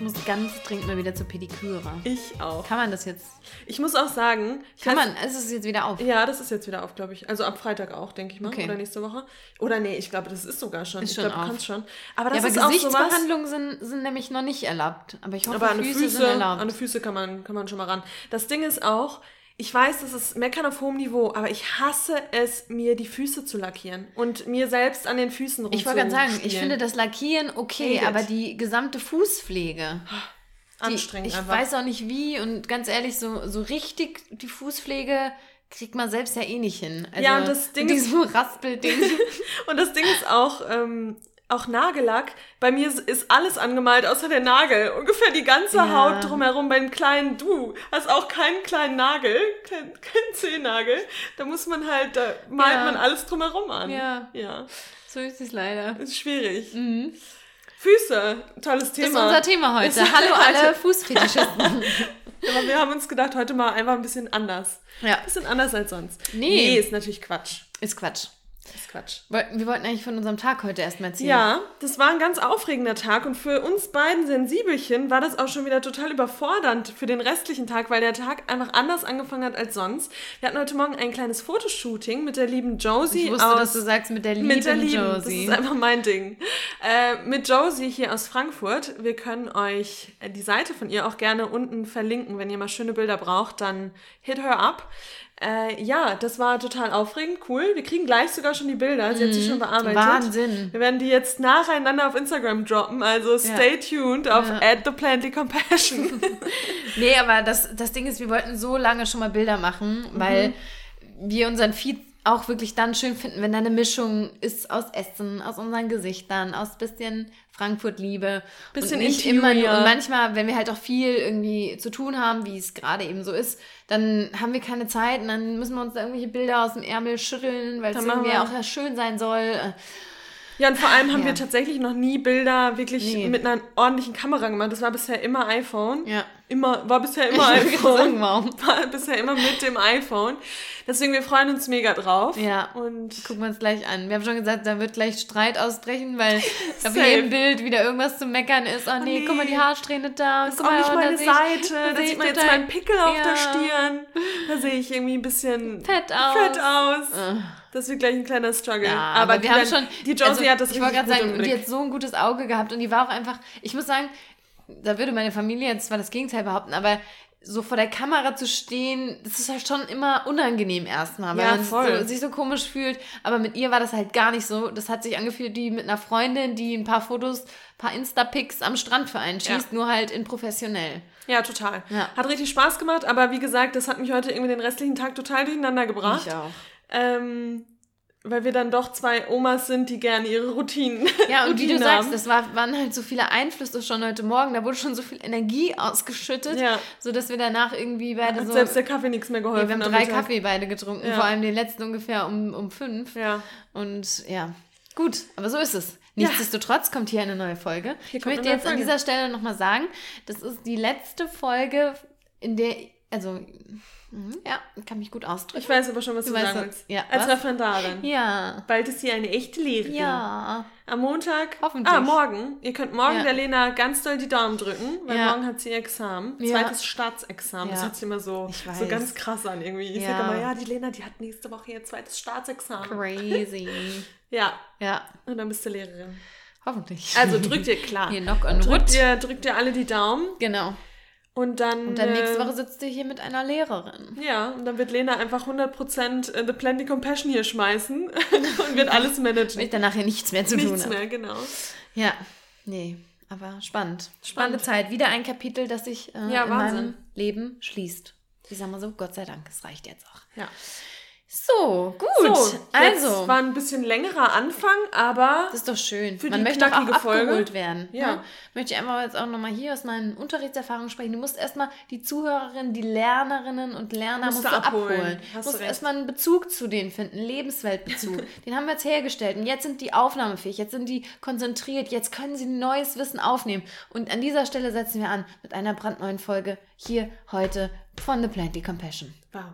ich muss ganz dringend mal wieder zur Pediküre. Ich auch. Kann man das jetzt? Ich muss auch sagen, Kann man, ist es jetzt wieder auf? Ja, das ist jetzt wieder auf, glaube ich. Also ab Freitag auch, denke ich mal. Okay. Oder nächste Woche. Oder nee, ich glaube, das ist sogar schon. Ist ich schon glaube, du kannst schon. Aber das ja, aber ist auch sowas. Gesichtsbehandlungen sind, sind nämlich noch nicht erlaubt. Aber ich hoffe, Aber an die Füße, sind Füße, erlaubt. an die Füße kann man, kann man schon mal ran. Das Ding ist auch, ich weiß, das ist Meckern auf hohem Niveau, aber ich hasse es, mir die Füße zu lackieren und mir selbst an den Füßen ich wollte gerade sagen, ich finde das Lackieren okay, Hate it. aber die gesamte Fußpflege. Die, anstrengend ich einfach. weiß auch nicht wie und ganz ehrlich, so, so richtig die Fußpflege kriegt man selbst ja eh nicht hin. Also, Ja, und das Ding diesem Raspelding. Und das Ding ist auch, ähm, auch Nagellack. Bei mir ist alles angemalt, außer der Nagel. Ungefähr die ganze Ja. Haut drumherum bei dem kleinen Du. Hast auch keinen kleinen Nagel, keinen kein Zehennagel. Da muss man halt, da malt Ja. man alles drumherum an. Ja. Ja. so ist es leider. Ist schwierig. Füße, tolles Thema. Das ist unser Thema heute. Ist- Hallo alle Fußfetischisten. Aber wir haben uns gedacht, heute mal einfach ein bisschen anders. ja, Ein bisschen anders als sonst. Nee. Nee, ist natürlich Quatsch. ist Quatsch. Ist Quatsch. Wir wollten eigentlich von unserem Tag heute erstmal erzählen. Ja, das war ein ganz aufregender Tag und für uns beiden Sensibelchen war das auch schon wieder total überfordernd für den restlichen Tag, weil der Tag einfach anders angefangen hat als sonst. Wir hatten heute Morgen ein kleines Fotoshooting mit der lieben Josie Ich wusste, aus dass du sagst mit der lieben mit der Lieben. Josie. Das ist einfach mein Ding. Äh, mit Josie hier aus Frankfurt. Wir können euch die Seite von ihr auch gerne unten verlinken. Wenn ihr mal schöne Bilder braucht, dann hit her up. Äh, ja, das war total aufregend, cool. Wir kriegen gleich sogar schon die Bilder. Sie hat sie schon bearbeitet. Mhm. Wahnsinn. Wir werden die jetzt nacheinander auf Instagram droppen. Also stay tuned auf Ja. the Plenty Compassion. Nee, aber das, das Ding ist, wir wollten so lange schon mal Bilder machen, weil Mhm. wir unseren Feed auch wirklich dann schön finden, wenn da eine Mischung ist aus Essen, aus unseren Gesichtern, aus bisschen Frankfurt-Liebe. Bisschen und nicht Interior. immer nur. Und manchmal, wenn wir halt auch viel irgendwie zu tun haben, wie es gerade eben so ist, dann haben wir keine Zeit und dann müssen wir uns da irgendwelche Bilder aus dem Ärmel schütteln, weil es irgendwie auch schön sein soll. Ja, und vor allem haben Ja. wir tatsächlich noch nie Bilder wirklich Nee. mit einer ordentlichen Kamera gemacht. Das war bisher immer iPhone. Ja. Immer, war bisher immer Ich iPhone. sagen, wow. War bisher immer mit dem iPhone. Deswegen, wir freuen uns mega drauf. Ja. Und Gucken wir uns gleich an. Wir haben schon gesagt, da wird gleich Streit ausbrechen, weil auf jedem Bild wieder irgendwas zu meckern ist. Oh nee, nee. guck mal die Haarsträhne da. das ist guck auch mal, nicht oh, meine da Seite. Da sieht man jetzt meinen Pickel auf Ja. der Stirn. Da sehe ich irgendwie ein bisschen Fett aus. fett aus. Das wird gleich ein kleiner Struggle. Ja, aber, die wir haben schon. Die Josie also, hat das Ich wollte gerade sagen, die hat so ein gutes Auge gehabt und die war auch einfach. Ich muss sagen, da würde meine Familie jetzt zwar das Gegenteil behaupten, aber so vor der Kamera zu stehen, das ist halt schon immer unangenehm erstmal, weil Ja, man. So, sich so komisch fühlt. Aber mit ihr war das halt gar nicht so. Das hat sich angefühlt wie mit einer Freundin, die ein paar Fotos, ein paar Insta-Pics am Strand für einen schießt, nur halt in professionell. Ja, total. Ja. Hat richtig Spaß gemacht, aber wie gesagt, das hat mich heute irgendwie den restlichen Tag total durcheinander gebracht. Ich auch. Ähm, weil wir dann doch zwei Omas sind, die gerne ihre Routinen. Ja, und wie du Routinen sagst, das war, waren halt so viele Einflüsse schon heute Morgen. Da wurde schon so viel Energie ausgeschüttet, Ja. sodass wir danach irgendwie beide hat so. selbst der Kaffee nichts mehr Ja, geholfen. wir haben drei Mittag. Kaffee beide getrunken, Ja. vor allem den letzten ungefähr um, um fünf. Ja. Und ja, gut, aber so ist es. Nichtsdestotrotz kommt hier eine neue Folge. ich kommt möchte jetzt an Folge. dieser Stelle nochmal sagen, das ist die letzte Folge, in der, also, mhm, ja, kann mich gut ausdrücken. Ich weiß aber schon, was du, Du sagen willst. ja, Als was? Referendarin. Ja, Bald ist sie eine echte Lehrerin. ja. Am Montag. Hoffentlich. Ah, morgen. Ihr könnt morgen Ja. der Lena ganz doll die Daumen drücken, weil Ja. morgen hat sie ihr Examen. Zweites Staatsexamen. Das hört sich immer so, so ganz krass an irgendwie. Ich Ja. sag immer, ja, die Lena, die hat nächste Woche ihr zweites Staatsexamen. Crazy. Ja. ja, Und dann bist du Lehrerin. hoffentlich. Also drückt ihr klar. Hier, knock on wood. drückt ihr, drückt ihr alle die Daumen Genau. Und dann. Und dann nächste äh, Woche sitzt ihr hier mit einer Lehrerin. Ja, und dann wird Lena einfach 100% The Plenty Compassion hier schmeißen und wird alles Weil managen. ich danach hier nichts mehr zu tun Nichts habe. mehr, genau. Ja, nee, aber spannend. Spannende Zeit. Wieder ein Kapitel, das sich äh, Ja, in Wahnsinn. meinem Leben schließt. Ich sag mal so, Gott sei Dank, es reicht jetzt auch. Ja. So, gut. So, also, war ein bisschen längerer Anfang, aber das ist doch schön. Für Man die möchte auch knackige abgeholt Folge. werden. Ja. Ne? Möchte ich einfach jetzt auch nochmal hier aus meinen Unterrichtserfahrungen sprechen. Du musst erstmal die Zuhörerinnen, die Lernerinnen und Lerner Musst musst du abholen. abholen. Hast musst erstmal einen Bezug zu denen finden, einen Lebensweltbezug. Den haben wir jetzt hergestellt und jetzt sind die aufnahmefähig, jetzt sind die konzentriert, jetzt können sie neues Wissen aufnehmen. Und an dieser Stelle setzen wir an mit einer brandneuen Folge hier heute von The Plenty Compassion. wow.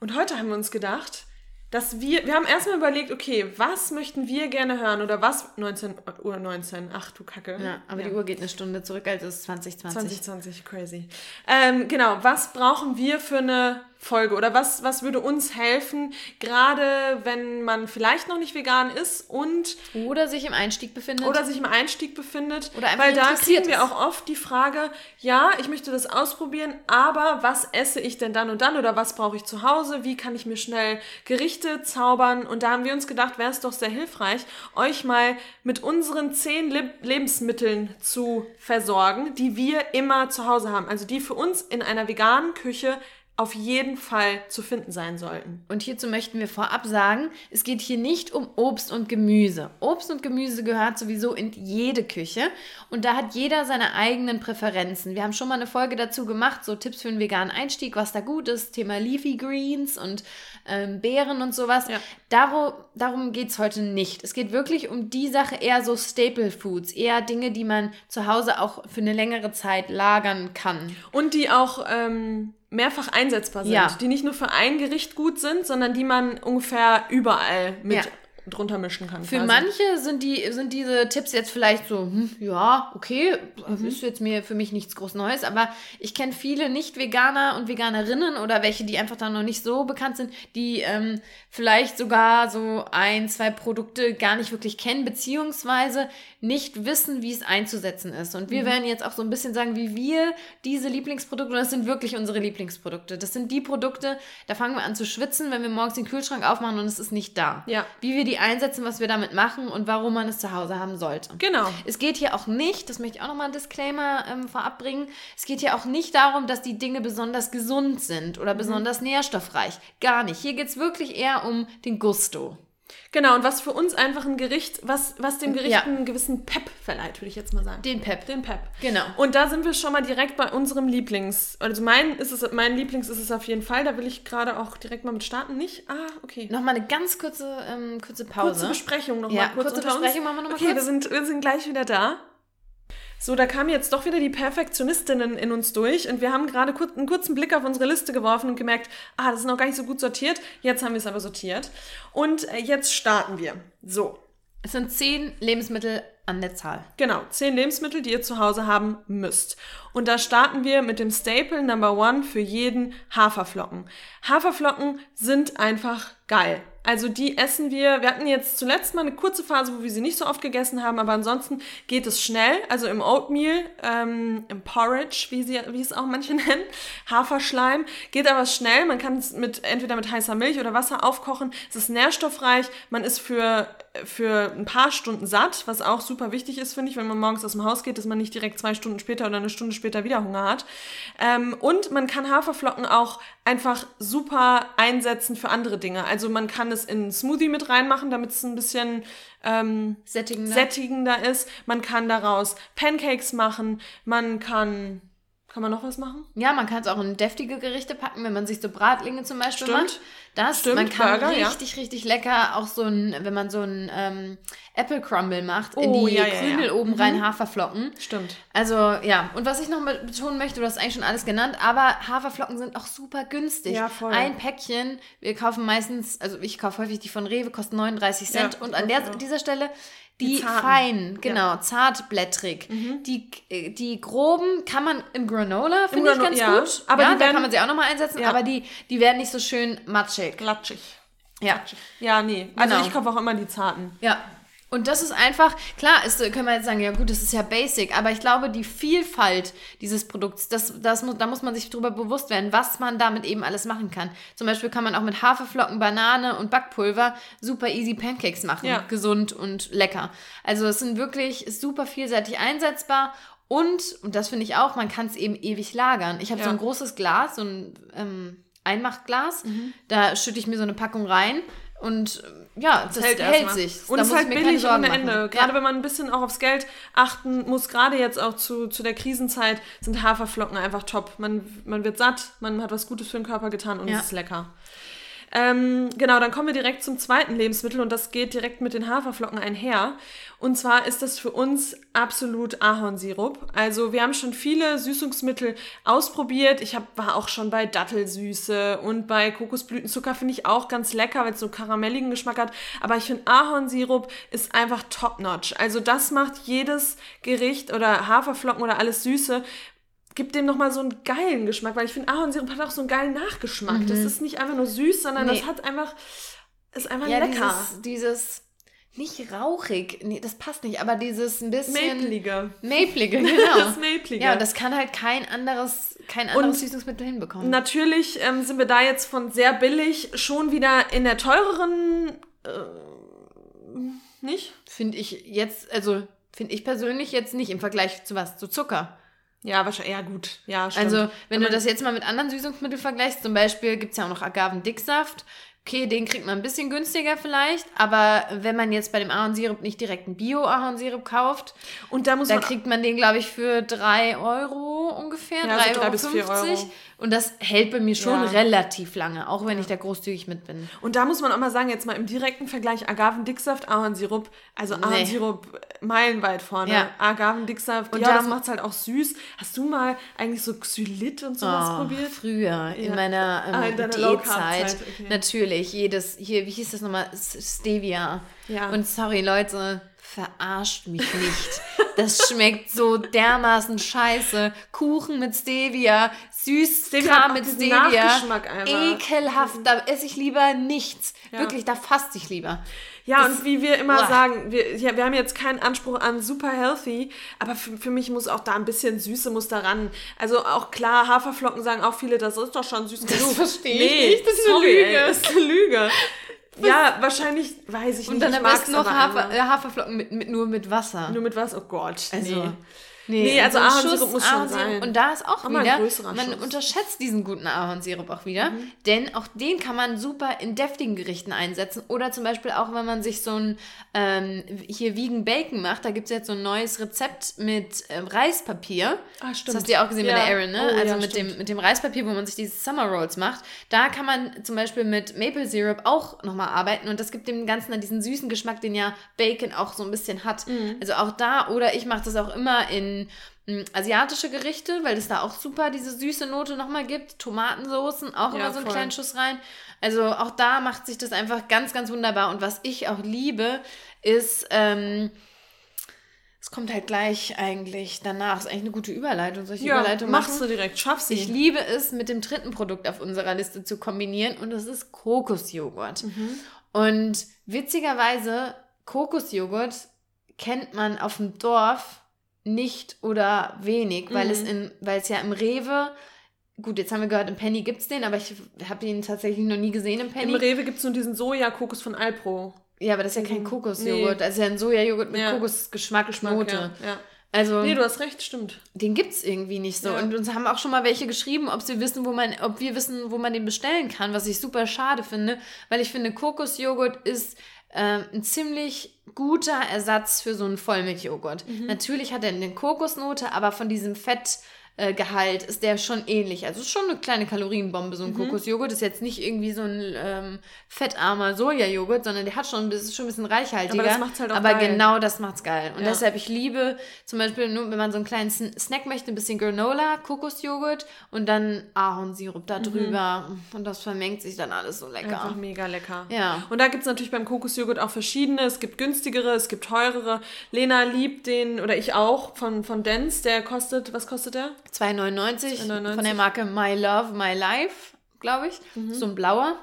Und heute haben wir uns gedacht, dass wir, wir haben erstmal überlegt, okay, was möchten wir gerne hören oder was, 19 Uhr 19, ach du Kacke. Ja, aber die Uhr geht eine Stunde zurück, also ist 2020. 2020, crazy. Ähm, genau, was brauchen wir für eine Folge? Oder was, was würde uns helfen, gerade wenn man vielleicht noch nicht vegan ist und Oder sich im Einstieg befindet. oder sich im Einstieg befindet, Oder einfach weil da kriegen wir auch oft die Frage, ja, ich möchte das ausprobieren, aber was esse ich denn dann und dann oder was brauche ich zu Hause, wie kann ich mir schnell Gerichte zaubern? Und da haben wir uns gedacht, wäre es doch sehr hilfreich, euch mal mit unseren zehn Leb Lebensmitteln zu versorgen, die wir immer zu Hause haben, also die für uns in einer veganen Küche auf jeden Fall zu finden sein sollten. Und hierzu möchten wir vorab sagen, es geht hier nicht um Obst und Gemüse. Obst und Gemüse gehört sowieso in jede Küche und da hat jeder seine eigenen Präferenzen. Wir haben schon mal eine Folge dazu gemacht, so Tipps für einen veganen Einstieg, was da gut ist, Thema Leafy Greens und ähm, Beeren und sowas. Ja. Darum, darum geht es heute nicht. Es geht wirklich um die Sache eher so Staple Foods, eher Dinge, die man zu Hause auch für eine längere Zeit lagern kann. Und die auch ähm, mehrfach einsetzbar sind. Ja. Die nicht nur für ein Gericht gut sind, sondern die man ungefähr überall mit Ja. drunter mischen kann. Für quasi. manche sind, die, sind diese Tipps jetzt vielleicht so, hm, ja, okay, ist jetzt mir für mich nichts groß Neues, aber ich kenne viele Nicht-Veganer und Veganerinnen oder welche, die einfach da noch nicht so bekannt sind, die ähm, vielleicht sogar so ein, zwei Produkte gar nicht wirklich kennen, beziehungsweise nicht wissen, wie es einzusetzen ist. Und wir werden jetzt auch so ein bisschen sagen, wie wir diese Lieblingsprodukte, und das sind wirklich unsere Lieblingsprodukte, das sind die Produkte, da fangen wir an zu schwitzen, wenn wir morgens den Kühlschrank aufmachen und es ist nicht da Ja. wie wir die einsetzen, was wir damit machen und warum man es zu Hause haben sollte. Genau. Es geht hier auch nicht, das möchte ich auch nochmal ein Disclaimer ähm, vorab bringen, es geht hier auch nicht darum, dass die Dinge besonders gesund sind oder besonders nährstoffreich. Gar nicht. Hier geht es wirklich eher um den Gusto. Genau, und was für uns einfach ein Gericht, was, was dem Gericht Ja. einen gewissen Pep verleiht, würde ich jetzt mal sagen. Den Pep. Den Pep. Genau. Und da sind wir schon mal direkt bei unserem Lieblings. Also mein ist es, mein Lieblings ist es auf jeden Fall. Da will ich gerade auch direkt mal mit starten. Nicht? Ah, okay. Nochmal eine ganz kurze, ähm, kurze Pause. Kurze Besprechung nochmal. Ja, kurz kurze. Besprechung machen wir noch mal Okay, kurz. wir sind, wir sind gleich wieder da. So, da kamen jetzt doch wieder die Perfektionistinnen in uns durch und wir haben gerade kur einen kurzen Blick auf unsere Liste geworfen und gemerkt, ah, das ist noch gar nicht so gut sortiert. Jetzt haben wir es aber sortiert. Und äh, jetzt starten wir. So, Es sind zehn Lebensmittel an der Zahl. Genau, zehn Lebensmittel, die ihr zu Hause haben müsst. Und da starten wir mit dem Staple Number One für jeden Haferflocken. Haferflocken sind einfach geil. Also die essen wir, wir hatten jetzt zuletzt mal eine kurze Phase, wo wir sie nicht so oft gegessen haben, aber ansonsten geht es schnell. Also im Oatmeal, ähm, im Porridge, wie, sie, wie es auch manche nennen, Haferschleim, geht aber schnell. Man kann es mit, entweder mit heißer Milch oder Wasser aufkochen. Es ist nährstoffreich, man ist für, für ein paar Stunden satt, was auch super wichtig ist, finde ich, wenn man morgens aus dem Haus geht, dass man nicht direkt zwei Stunden später oder eine Stunde später wieder Hunger hat. Ähm, und man kann Haferflocken auch einfach super einsetzen für andere Dinge. Also man kann es in einen Smoothie mit reinmachen, damit es ein bisschen ähm, Sättigender. sättigender ist. Man kann daraus Pancakes machen. Man kann, kann man noch was machen? Ja, man kann es auch in deftige Gerichte packen, wenn man sich so Bratlinge zum Beispiel Stimmt. macht. Das, Stimmt, man kann Burger, ja. richtig, richtig lecker auch so ein, wenn man so ein ähm, Apple Crumble macht, in Oh, die ja, ja, ja. Krümel oben Mhm. rein Haferflocken. Stimmt. Also ja, und was ich noch mal betonen möchte, du hast eigentlich schon alles genannt, aber Haferflocken sind auch super günstig. Ja, voll. Ein Päckchen, wir kaufen meistens, also ich kaufe häufig die von Rewe, kosten 39 Cent. Und an der, dieser Stelle die, Die feinen, genau, zartblättrig. Mhm. Die, äh, die groben kann man im Granola, finde ich Grano- ganz ja, gut. aber ja, die da werden- kann man sie auch nochmal einsetzen, Ja. aber die, die werden nicht so schön matschig. Glatschig. Ja. Ja, nee. Also Genau. ich kaufe auch immer die zarten. Ja. Und das ist einfach, klar, ist, können wir jetzt sagen, ja gut, das ist ja basic, aber ich glaube, die Vielfalt dieses Produkts, das, das muss, da muss man sich drüber bewusst werden, was man damit eben alles machen kann. Zum Beispiel kann man auch mit Haferflocken, Banane und Backpulver super easy Pancakes machen. Ja. Gesund und lecker. Also es sind wirklich super vielseitig einsetzbar und, und das finde ich auch, man kann es eben ewig lagern. Ich habe Ja. so ein großes Glas, so ein ähm, Einmachglas, Mhm. da schütte ich mir so eine Packung rein und ähm, ja, das hält, erstmal. sich. Und Da es ist halt billig ohne machen. Ende. Gerade wenn man ein bisschen auch aufs Geld achten muss, gerade jetzt auch zu, zu der Krisenzeit, sind Haferflocken einfach top. Man, man wird satt, man hat was Gutes für den Körper getan und Ja. es ist lecker. Ähm, genau, dann kommen wir direkt zum zweiten Lebensmittel und das geht direkt mit den Haferflocken einher. Und zwar ist das für uns absolut Ahornsirup. Also wir haben schon viele Süßungsmittel ausprobiert. Ich hab, war auch schon bei Dattelsüße und bei Kokosblütenzucker finde ich auch ganz lecker, weil es so karamelligen Geschmack hat. Aber ich finde Ahornsirup ist einfach top-notch. Also das macht jedes Gericht oder Haferflocken oder alles Süße gibt dem nochmal so einen geilen Geschmack, weil ich finde, Ahornsirup hat auch so einen geilen Nachgeschmack. Mhm. Das ist nicht einfach nur süß, sondern nee. das hat einfach, ist einfach ja, lecker. Dieses, dieses, nicht rauchig, nee, das passt nicht, aber dieses ein bisschen... Maplige. Maplige, genau. das Maplige. Ja, das kann halt kein anderes, kein anderes Und Süßungsmittel hinbekommen. Natürlich ähm, sind wir da jetzt von sehr billig schon wieder in der teureren... Äh, nicht? Finde ich jetzt, also finde ich persönlich jetzt nicht im Vergleich zu was, zu Zucker. Ja, wahrscheinlich, ja gut, ja, stimmt. Also, wenn du das jetzt mal mit anderen Süßungsmitteln vergleichst, zum Beispiel gibt es ja auch noch Agavendicksaft, Okay, den kriegt man ein bisschen günstiger vielleicht, aber wenn man jetzt bei dem Ahornsirup nicht direkt einen Bio-Ahornsirup kauft, und da muss da man kriegt man den, glaube ich, für 3 Euro ungefähr, ja, 3,50 so Euro. Bis 4 Euro. Und das hält bei mir schon ja. relativ lange, auch wenn ja. ich da großzügig mit bin. Und da muss man auch mal sagen, jetzt mal im direkten Vergleich Agavendicksaft, Ahornsirup, also nee. Ahornsirup meilenweit vorne. Ja. Agavendicksaft, und ja, das macht es halt auch süß. Hast du mal eigentlich so Xylit und sowas oh, probiert? Früher, in meiner ähm, ah, Diätzeit. Okay. Natürlich, jedes, hier, wie hieß das nochmal? Stevia. Ja. Und sorry, Leute, verarscht mich nicht. Das schmeckt so dermaßen scheiße. Kuchen mit Stevia, Süßkram mit Stevia. Ekelhaft, da esse ich lieber nichts. Ja. Wirklich, da faste ich lieber. Ja, das, und wie wir immer boah. sagen, wir, ja, wir haben jetzt keinen Anspruch an super healthy, aber für, für mich muss auch da ein bisschen Süße muss da ran. Also auch klar, Haferflocken sagen auch viele, das ist doch schon süß genug. Das verstehe ich nee, nicht, das ist sorry, eine Lüge. Ey, das ist eine Lüge. Ja, wahrscheinlich, weiß ich nicht. Und dann am besten noch Hafer, äh, Haferflocken mit, mit, nur mit Wasser. Nur mit Wasser, oh Gott. Also, nee. Nee, nee also, also Ahornsirup muss schon sein. Und da ist auch, auch wieder, man Schuss. unterschätzt diesen guten Ahornsirup auch wieder, mhm. denn auch den kann man super in deftigen Gerichten einsetzen oder zum Beispiel auch, wenn man sich so ein ähm, hier Vegan Bacon macht, da gibt es jetzt so ein neues Rezept mit ähm, Reispapier. Ah, stimmt. Das hast du ja auch gesehen ja. bei der Erin, ne? Oh, also ja, mit, dem, mit dem Reispapier, wo man sich diese Summer Rolls macht. Da kann man zum Beispiel mit Maple Syrup auch nochmal arbeiten und das gibt dem Ganzen dann diesen süßen Geschmack, den ja Bacon auch so ein bisschen hat. Mhm. Also auch da, oder ich mache das auch immer in hm, asiatische Gerichte, weil es da auch super diese süße Note nochmal gibt. Tomatensoßen, auch ja, immer so einen voll. kleinen Schuss rein. Also auch da macht sich das einfach ganz, ganz wunderbar. Und was ich auch liebe, ist, ähm, es kommt halt gleich eigentlich danach. Ist eigentlich eine gute Überleitung. Solche ja, Überleitung machst machen? du direkt, schaff sie. Ich liebe es, mit dem dritten Produkt auf unserer Liste zu kombinieren und das ist Kokosjoghurt. Mhm. Und witzigerweise, Kokosjoghurt kennt man auf dem Dorf nicht oder wenig, weil mhm. es in, weil es ja im Rewe, gut, jetzt haben wir gehört, im Penny gibt es den, aber ich habe ihn tatsächlich noch nie gesehen im Penny. Im Rewe gibt es nur diesen Sojakokos von Alpro. Ja, aber das ist ja kein mhm. Kokosjoghurt, nee. das ist ja ein Sojajoghurt mit ja. Kokosgeschmack, Geschmack, Note. Ja. ja. Also, nee, du hast recht, stimmt. Den gibt es irgendwie nicht so. Ja. Und uns haben auch schon mal welche geschrieben, ob sie wissen, wo man, ob wir wissen, wo man den bestellen kann, was ich super schade finde, weil ich finde, Kokosjoghurt ist äh, ein ziemlich guter Ersatz für so einen Vollmilchjoghurt. Mhm. Natürlich hat er eine Kokosnote, aber von diesem Fett äh, Gehalt ist der schon ähnlich. Also schon eine kleine Kalorienbombe, so ein mhm. Kokosjoghurt. Ist jetzt nicht irgendwie so ein ähm, fettarmer Sojajoghurt, sondern der hat schon, das ist schon ein bisschen reichhaltiger. Aber das macht's halt auch Aber geil. genau das macht's geil. Und ja. deshalb, ich liebe zum Beispiel, nur wenn man so einen kleinen Snack möchte, ein bisschen Granola, Kokosjoghurt und dann Ahornsirup da mhm. drüber. Mhm. Und das vermengt sich dann alles so lecker. Einfach mega lecker. Ja. Und da gibt es natürlich beim Kokosjoghurt auch verschiedene. Es gibt günstigere, es gibt teurere. Lena liebt den, oder ich auch, von, von Dance. Der kostet, was kostet der? 2,99 von der Marke My Love, My Life, glaube ich. Mhm. So ein blauer.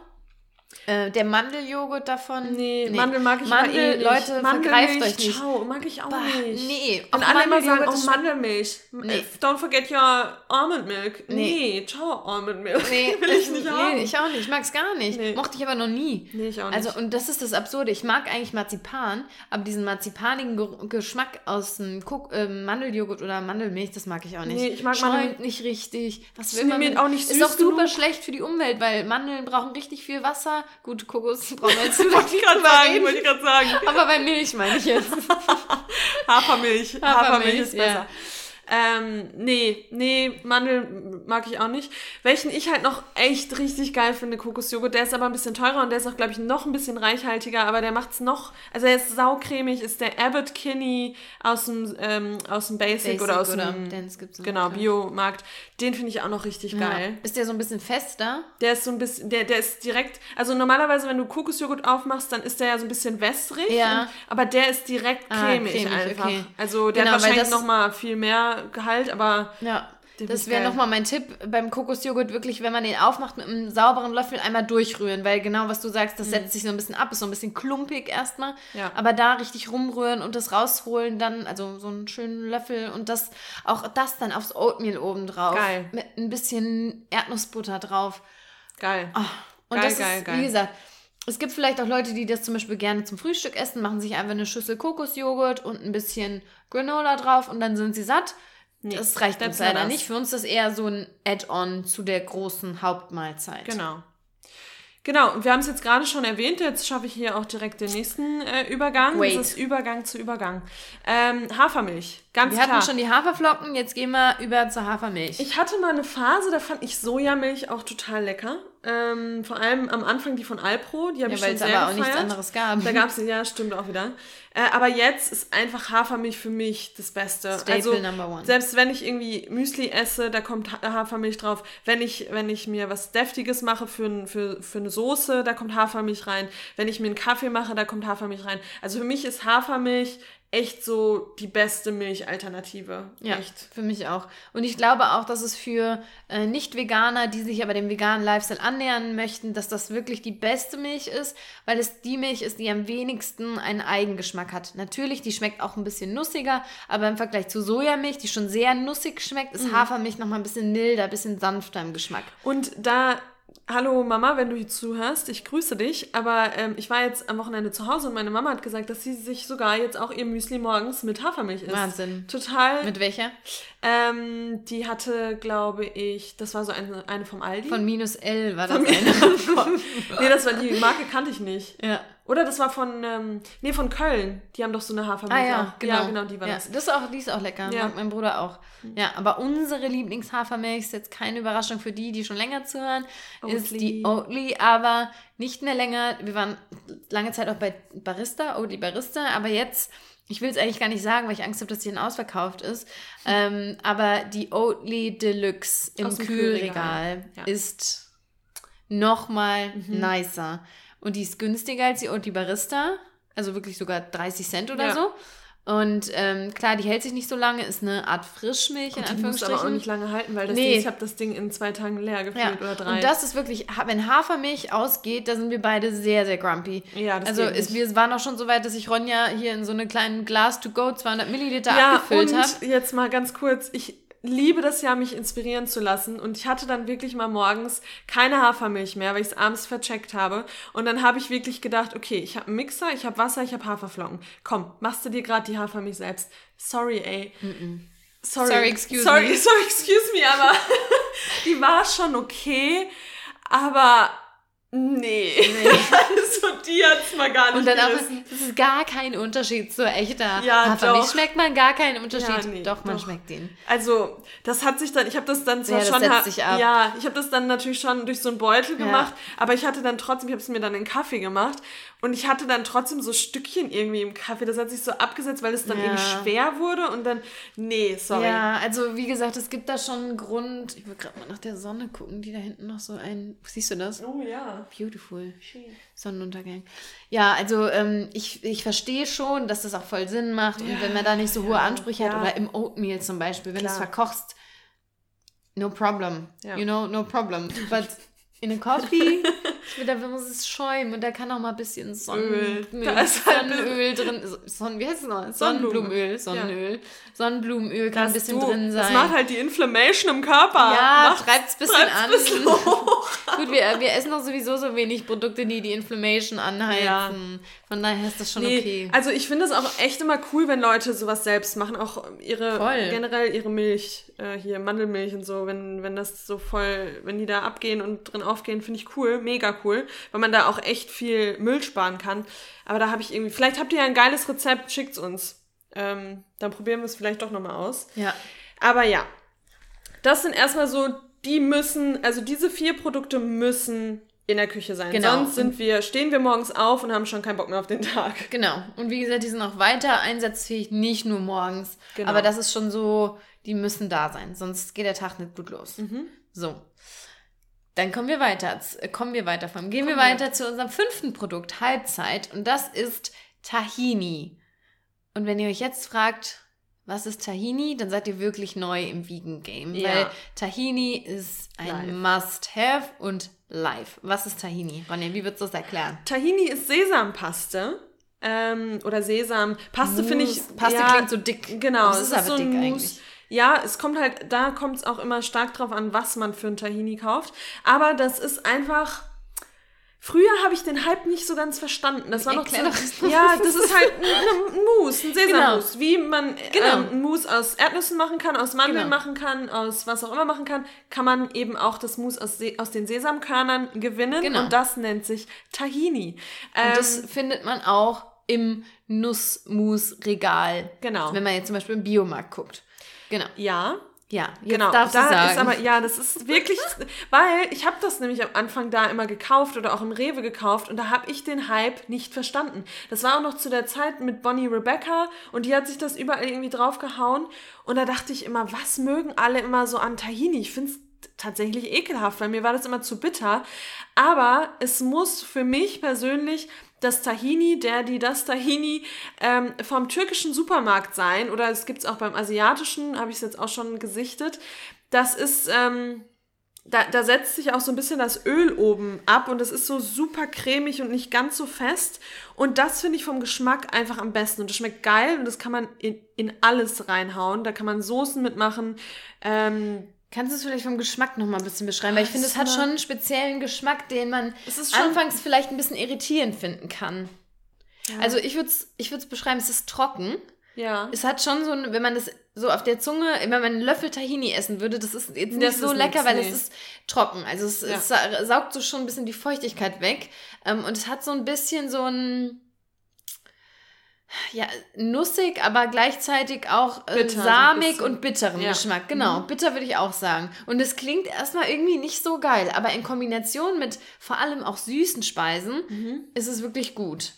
Äh, der Mandeljoghurt davon. Nee, nee, Mandel mag ich Mandel, eh nicht. Leute, vergreift euch nicht. Ciao, mag ich auch bah, nicht. Nee. Und alle immer sagen, oh, Mandelmilch. Nee. Don't forget your almond milk. Nee, nee ciao, almond milk. Nee, Will ich nicht nee, haben. ich auch nicht. Ich mag es gar nicht. Nee. Mochte ich aber noch nie. Nee, ich auch nicht. Also, und das ist das Absurde. Ich mag eigentlich Marzipan, aber diesen marzipanigen Geschmack aus dem äh, Mandeljoghurt oder Mandelmilch, das mag ich auch nicht. Nee, ich mag Schäumt Mandel nicht richtig. Was will man? Auch nicht süß Ist auch super schlecht für die Umwelt, weil Mandeln brauchen richtig viel Wasser Gut, Kokos brauchen wir jetzt Wollte ich gerade sagen, wollte ich gerade sagen. Aber bei Milch meine ich jetzt. Hafermilch. Hafermilch, Hafermilch ist besser. Ähm, nee, nee, Mandel mag ich auch nicht. Welchen ich halt noch echt richtig geil finde, Kokosjoghurt, der ist aber ein bisschen teurer und der ist auch, glaube ich, noch ein bisschen reichhaltiger, aber der macht's noch, also er ist saucremig, ist der Abbott Kinney aus dem, ähm, aus dem Basic, Basic oder aus oder dem, genau, Biomarkt. Den finde ich auch noch richtig ja. geil. Ist der so ein bisschen fester? Der ist so ein bisschen, der, der ist direkt, also normalerweise, wenn du Kokosjoghurt aufmachst, dann ist der ja so ein bisschen wässrig, ja. Und, aber der ist direkt cremig, ah, cremig einfach. Okay. Also der genau, hat wahrscheinlich noch mal viel mehr Gehalt, aber ja. Das wäre nochmal mein Tipp beim Kokosjoghurt, wirklich, wenn man den aufmacht, mit einem sauberen Löffel einmal durchrühren, weil genau was du sagst, das mhm. setzt sich so ein bisschen ab, ist so ein bisschen klumpig erstmal. Ja. Aber da richtig rumrühren und das rausholen, dann, also so einen schönen Löffel und das, auch das dann aufs Oatmeal oben drauf. Geil. Mit ein bisschen Erdnussbutter drauf. Geil. Oh. Und geil, das geil, ist, geil. wie gesagt, es gibt vielleicht auch Leute, die das zum Beispiel gerne zum Frühstück essen, machen sich einfach eine Schüssel Kokosjoghurt und ein bisschen Granola drauf und dann sind sie satt. Nee, das reicht uns leider nicht. Für uns ist das eher so ein Add-on zu der großen Hauptmahlzeit. Genau. Genau, und wir haben es jetzt gerade schon erwähnt, jetzt schaffe ich hier auch direkt den nächsten äh, Übergang. Wait. Das ist Übergang zu Übergang. Ähm, Hafermilch, ganz wir klar. Wir hatten schon die Haferflocken, jetzt gehen wir über zur Hafermilch. Ich hatte mal eine Phase, da fand ich Sojamilch auch total lecker. Ähm, vor allem am Anfang die von Alpro, die habe ja, ich schon sehr aber gefeiert. auch nichts anderes gab. Da gab es, ja, stimmt auch wieder. Äh, aber jetzt ist einfach Hafermilch für mich das Beste. Staple also, number one. Selbst wenn ich irgendwie Müsli esse, da kommt Hafermilch drauf. Wenn ich, wenn ich mir was Deftiges mache für, für, für eine Soße, da kommt Hafermilch rein. Wenn ich mir einen Kaffee mache, da kommt Hafermilch rein. Also für mich ist Hafermilch echt so die beste Milchalternative. Ja, echt. für mich auch. Und ich glaube auch, dass es für äh, Nicht-Veganer, die sich aber dem veganen Lifestyle annähern möchten, dass das wirklich die beste Milch ist, weil es die Milch ist, die am wenigsten einen Eigengeschmack hat. Natürlich, die schmeckt auch ein bisschen nussiger, aber im Vergleich zu Sojamilch, die schon sehr nussig schmeckt, ist mhm. Hafermilch nochmal ein bisschen milder, ein bisschen sanfter im Geschmack. Und da Hallo Mama, wenn du hier zuhörst, ich grüße dich. Aber ähm, ich war jetzt am Wochenende zu Hause und meine Mama hat gesagt, dass sie sich sogar jetzt auch ihr Müsli morgens mit Hafermilch isst. Wahnsinn. Total. Mit welcher? Ähm, die hatte, glaube ich, das war so eine, eine vom Aldi. Von minus L war das eine. nee, das war die Marke kannte ich nicht. Ja. Oder das war von, ähm, nee, von Köln. Die haben doch so eine Hafermilch. Ah ja, genau. Ja, genau, die war ja, das. das ist auch, die ist auch lecker. Ja. Mag mein Bruder auch. Mhm. Ja, aber unsere Lieblingshafermilch ist jetzt keine Überraschung für die, die schon länger zuhören, Oatly. ist die Oatly, aber nicht mehr länger. Wir waren lange Zeit auch bei Barista, Oatly Barista, aber jetzt ich will es eigentlich gar nicht sagen, weil ich Angst habe, dass sie dann ausverkauft ist. Ähm, aber die Oatly Deluxe im Kühlregal, Kühlregal ja. ist nochmal mhm. nicer. Und die ist günstiger als die Oatly Barista. Also wirklich sogar 30 Cent oder ja. so. Und ähm, klar, die hält sich nicht so lange, ist eine Art Frischmilch in und die Anführungsstrichen. muss aber auch nicht lange halten, weil das nee. Ding, ich habe das Ding in zwei Tagen leer gefühlt ja. oder drei. Und das ist wirklich, wenn Hafermilch ausgeht, da sind wir beide sehr, sehr grumpy. Ja, das Also ist, wir waren auch schon so weit, dass ich Ronja hier in so eine kleinen Glas to go 200 Milliliter ja, abgefüllt habe. Jetzt mal ganz kurz, ich liebe das ja, mich inspirieren zu lassen. Und ich hatte dann wirklich mal morgens keine Hafermilch mehr, weil ich es abends vercheckt habe. Und dann habe ich wirklich gedacht, okay, ich habe einen Mixer, ich habe Wasser, ich habe Haferflocken. Komm, machst du dir gerade die Hafermilch selbst. Sorry, ey. Mm -mm. Sorry. Sorry, excuse sorry, me. Sorry, excuse me, aber die war schon okay. Aber Nee. nee. also die hat's mal gar nicht Und dann gerissen. auch, das ist gar kein Unterschied zur echter ja, Hafermilch. Schmeckt man gar keinen Unterschied. Ja, nee, doch, man doch. schmeckt den. Also, das hat sich dann, ich habe das dann zwar ja, schon, ja, ich habe das dann natürlich schon durch so einen Beutel gemacht, aber ich hatte dann trotzdem, ich habe es mir dann in Kaffee gemacht und ich hatte dann trotzdem so Stückchen irgendwie im Kaffee. Das hat sich so abgesetzt, weil es dann ja. irgendwie schwer wurde und dann, nee, sorry. Ja, also wie gesagt, es gibt da schon einen Grund. Ich will gerade mal nach der Sonne gucken, die da hinten noch so ein. Siehst du das? Oh ja. Beautiful. Schön. Sonnenuntergang. Ja, also ähm, ich, ich verstehe schon, dass das auch voll Sinn macht. Ja. Und wenn man da nicht so hohe Ansprüche ja. hat oder im Oatmeal zum Beispiel, wenn du es verkochst, no problem. You know, no problem. But in a coffee da muss es schäumen und da kann auch mal ein bisschen Sonnenöl, halt Sonnenöl drin, Sonnen, wie heißt es noch? Sonnenblumenöl, Sonnenöl. Ja. Sonnenblumenöl kann das ein bisschen du, drin sein. Das macht halt die Inflammation im Körper. Ja, treibt es ein bisschen an. Bisschen Gut, wir, wir essen doch sowieso so wenig Produkte, die die Inflammation anheizen. Ja. Von daher ist das schon nee, okay. Also ich finde es auch echt immer cool, wenn Leute sowas selbst machen, auch ihre voll. generell ihre Milch, äh, hier Mandelmilch und so, wenn, wenn das so voll, wenn die da abgehen und drin aufgehen, finde ich cool, mega cool, weil man da auch echt viel Müll sparen kann. Aber da habe ich irgendwie, vielleicht habt ihr ja ein geiles Rezept, schickt's uns. Ähm, dann probieren wir es vielleicht doch nochmal aus. Ja. Aber ja, das sind erstmal so, die müssen, also diese vier Produkte müssen in der Küche sein. Genau. Sonst sind wir, stehen wir morgens auf und haben schon keinen Bock mehr auf den Tag. Genau. Und wie gesagt, die sind auch weiter einsatzfähig, nicht nur morgens. Genau. Aber das ist schon so, die müssen da sein. Sonst geht der Tag nicht gut los. Mhm. So. Dann kommen wir weiter. Äh, kommen wir weiter vom. Gehen kommen wir weiter wir. zu unserem fünften Produkt, Halbzeit. Und das ist Tahini. Und wenn ihr euch jetzt fragt, was ist Tahini, dann seid ihr wirklich neu im Vegan-Game. Ja. Weil Tahini ist ein Must-Have und live. Was ist Tahini? Ronja, wie würdest du das erklären? Tahini ist Sesampaste. Ähm, oder Sesam. Paste finde ich. Paste ja, klingt so dick. Genau, es ist, ist so dick Mousse. eigentlich. Ja, es kommt halt, da kommt es auch immer stark drauf an, was man für ein Tahini kauft. Aber das ist einfach Früher habe ich den Hype nicht so ganz verstanden. Das war noch so, ja, das ist halt ein, ein Mousse, ein Sesammus, genau. wie man genau. ähm, ein Mousse aus Erdnüssen machen kann, aus Mandeln genau. machen kann, aus was auch immer machen kann, kann man eben auch das Mousse aus, aus den Sesamkörnern gewinnen genau. und das nennt sich Tahini. Ähm, und das findet man auch im Nussmus-Regal. Genau. Wenn man jetzt zum Beispiel im Biomarkt guckt. Genau. Ja, ja, genau. da ist aber ja, das ist wirklich, weil ich habe das nämlich am Anfang da immer gekauft oder auch im Rewe gekauft und da habe ich den Hype nicht verstanden. Das war auch noch zu der Zeit mit Bonnie Rebecca und die hat sich das überall irgendwie draufgehauen und da dachte ich immer, was mögen alle immer so an Tahini? Ich finde es tatsächlich ekelhaft, weil mir war das immer zu bitter. Aber es muss für mich persönlich das Tahini, der, die, das Tahini ähm, vom türkischen Supermarkt sein oder es gibt es auch beim asiatischen, habe ich es jetzt auch schon gesichtet. Das ist, ähm, da, da setzt sich auch so ein bisschen das Öl oben ab und es ist so super cremig und nicht ganz so fest. Und das finde ich vom Geschmack einfach am besten. Und das schmeckt geil und das kann man in, in alles reinhauen. Da kann man Soßen mitmachen. Ähm, Kannst du es vielleicht vom Geschmack noch mal ein bisschen beschreiben? Weil ich finde, es hat schon einen speziellen Geschmack, den man anfangs vielleicht ein bisschen irritierend finden kann. Ja. Also ich würde es ich beschreiben, es ist trocken. Ja. Es hat schon so ein, wenn man das so auf der Zunge, wenn man einen Löffel Tahini essen würde, das ist jetzt nicht das so lecker, nix, weil nee. es ist trocken. Also es, ja. es, saugt so schon ein bisschen die Feuchtigkeit weg. Ähm, und es hat so ein bisschen so ein ja, nussig, aber gleichzeitig auch äh, samig und bitteren ja. Geschmack. Genau, mhm. bitter würde ich auch sagen. Und es klingt erstmal irgendwie nicht so geil, aber in Kombination mit vor allem auch süßen Speisen mhm. ist es wirklich gut.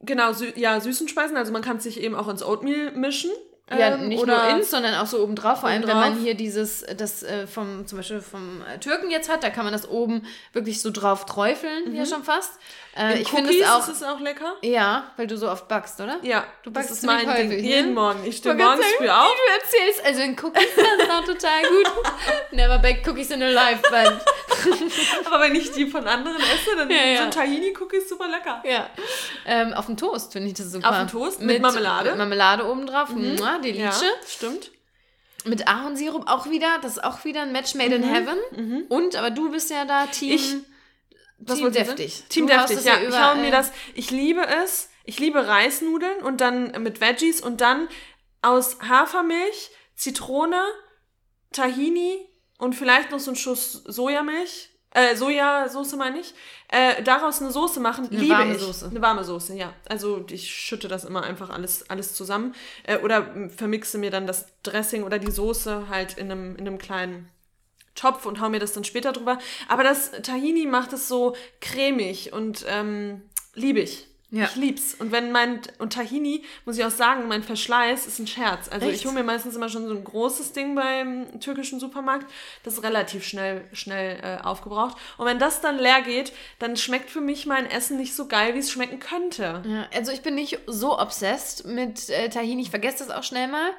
Genau, sü ja, süßen Speisen, also man kann es sich eben auch ins Oatmeal mischen. Ja, ähm, nicht oder nur ins, sondern auch so obendrauf. Vor allem, wenn man hier dieses, das äh, vom, zum Beispiel vom äh, Türken jetzt hat, da kann man das oben wirklich so drauf träufeln, mhm. ja schon fast. Äh, ich finde es auch. Ist es auch lecker? Ja, weil du so oft backst, oder? Ja, du backst das ist mein häufig, Ding. Ne? Jeden Morgen. Ich stehe morgens früh auf. Wie du erzählst, also in Cookies das ist auch total gut. Never bake Cookies in a life band. Aber wenn ich die von anderen esse, dann ja, ja. sind Tahini-Cookies super lecker. Ja. Ähm, auf dem Toast finde ich das super. Auf dem Toast mit, mit Marmelade. Mit Marmelade obendrauf. Mhm. Mua, Delice. Ja, stimmt. Mit Ahornsirup auch wieder. Das ist auch wieder ein Match made mhm. in heaven. Mhm. Und, aber du bist ja da Team... Ich, was Team deftig. Team du deftig, ja. ich hau mir das. Ich liebe es. Ich liebe Reisnudeln und dann mit Veggies und dann aus Hafermilch, Zitrone, Tahini und vielleicht noch so ein Schuss Sojamilch, äh, Sojasauce meine ich, äh, daraus eine Soße machen, eine liebe warme ich. Soße. Eine warme Soße, ja. Also ich schütte das immer einfach alles, alles zusammen äh, oder vermixe mir dann das Dressing oder die Soße halt in einem, in einem kleinen Topf und hau mir das dann später drüber. Aber das Tahini macht es so cremig und ähm, liebe ich. Ja. Ich lieb's. Und wenn mein, und Tahini, muss ich auch sagen, mein Verschleiß ist ein Scherz. Also Echt? ich hole mir meistens immer schon so ein großes Ding beim türkischen Supermarkt. Das ist relativ schnell, schnell äh, aufgebraucht. Und wenn das dann leer geht, dann schmeckt für mich mein Essen nicht so geil, wie es schmecken könnte. Ja, also ich bin nicht so obsessed mit äh, Tahini. Ich vergesse das auch schnell mal.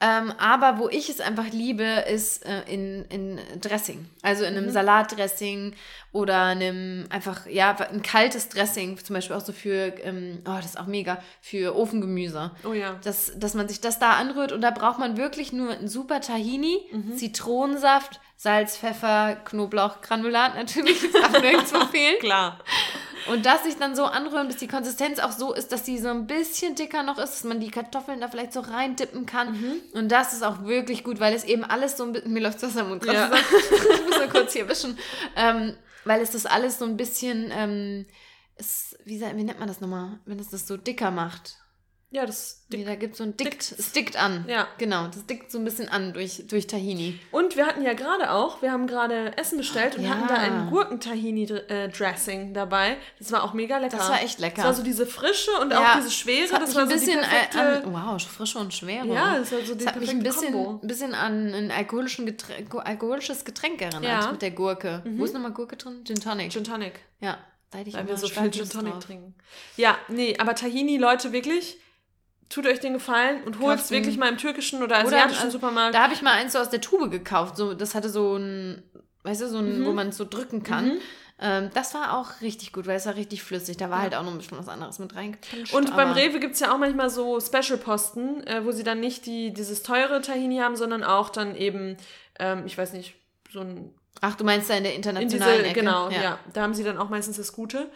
Ähm, aber wo ich es einfach liebe, ist äh, in, in Dressing. Also in einem mhm. Salatdressing oder einem einfach, ja, ein kaltes Dressing, zum Beispiel auch so für, ähm, oh, das ist auch mega, für Ofengemüse. Oh ja. Dass, dass man sich das da anrührt und da braucht man wirklich nur ein super Tahini, mhm. Zitronensaft, Salz, Pfeffer, Knoblauch, Granulat natürlich, das darf nirgendwo fehlen. Klar. Und das sich dann so anrühren, bis die Konsistenz auch so ist, dass die so ein bisschen dicker noch ist, dass man die Kartoffeln da vielleicht so reindippen kann. Mhm. Und das ist auch wirklich gut, weil es eben alles so ein bisschen, mir läuft das am Mund ja. ich muss mal kurz hier wischen, ähm, weil es das alles so ein bisschen, ähm, ist, wie, wie nennt man das nochmal, wenn es das so dicker macht? Ja, das nee, da gibt es so ein Dickt, es dickt an. Ja. Genau, das dickt so ein bisschen an durch, durch Tahini. Und wir hatten ja gerade auch, wir haben gerade Essen bestellt und Ja. hatten da ein Gurken-Tahini-Dressing dabei. Das war auch mega lecker. Das war echt lecker. Das war so diese Frische und Ja, auch diese Schwere. Das mich war ein so bisschen die perfekte... an, wow, frische und schwere. Ja, das war so die Es hat mich ein bisschen, Kombo. ein bisschen an ein alkoholischen Getränk, alkoholisches Getränk erinnert Ja. Mhm. mit der Gurke. Wo ist nochmal Gurke drin? Gin Tonic. Gin Tonic. ja, da hätte ich Weil immer wir so viel Gin Tonic drauf. trinken. Ja, nee, aber Tahini, Leute, wirklich, tut euch den Gefallen und holt es wirklich mal im türkischen oder Oder, asiatischen also, Supermarkt. Da habe ich mal eins so aus der Tube gekauft. So, das hatte so ein, weißt du, so ein, Mhm. wo man es so drücken kann. Ähm, das war auch richtig gut, weil es war richtig flüssig. Da war halt auch noch ein bisschen was anderes mit reingepanscht. Und beim Rewe gibt es ja auch manchmal so Special-Posten, äh, wo sie dann nicht die, dieses teure Tahini haben, sondern auch dann eben, ähm, ich weiß nicht, so ein Ach, du meinst da in der in internationalen diese, Ecke? genau, ja. Da haben sie dann auch meistens das Gute.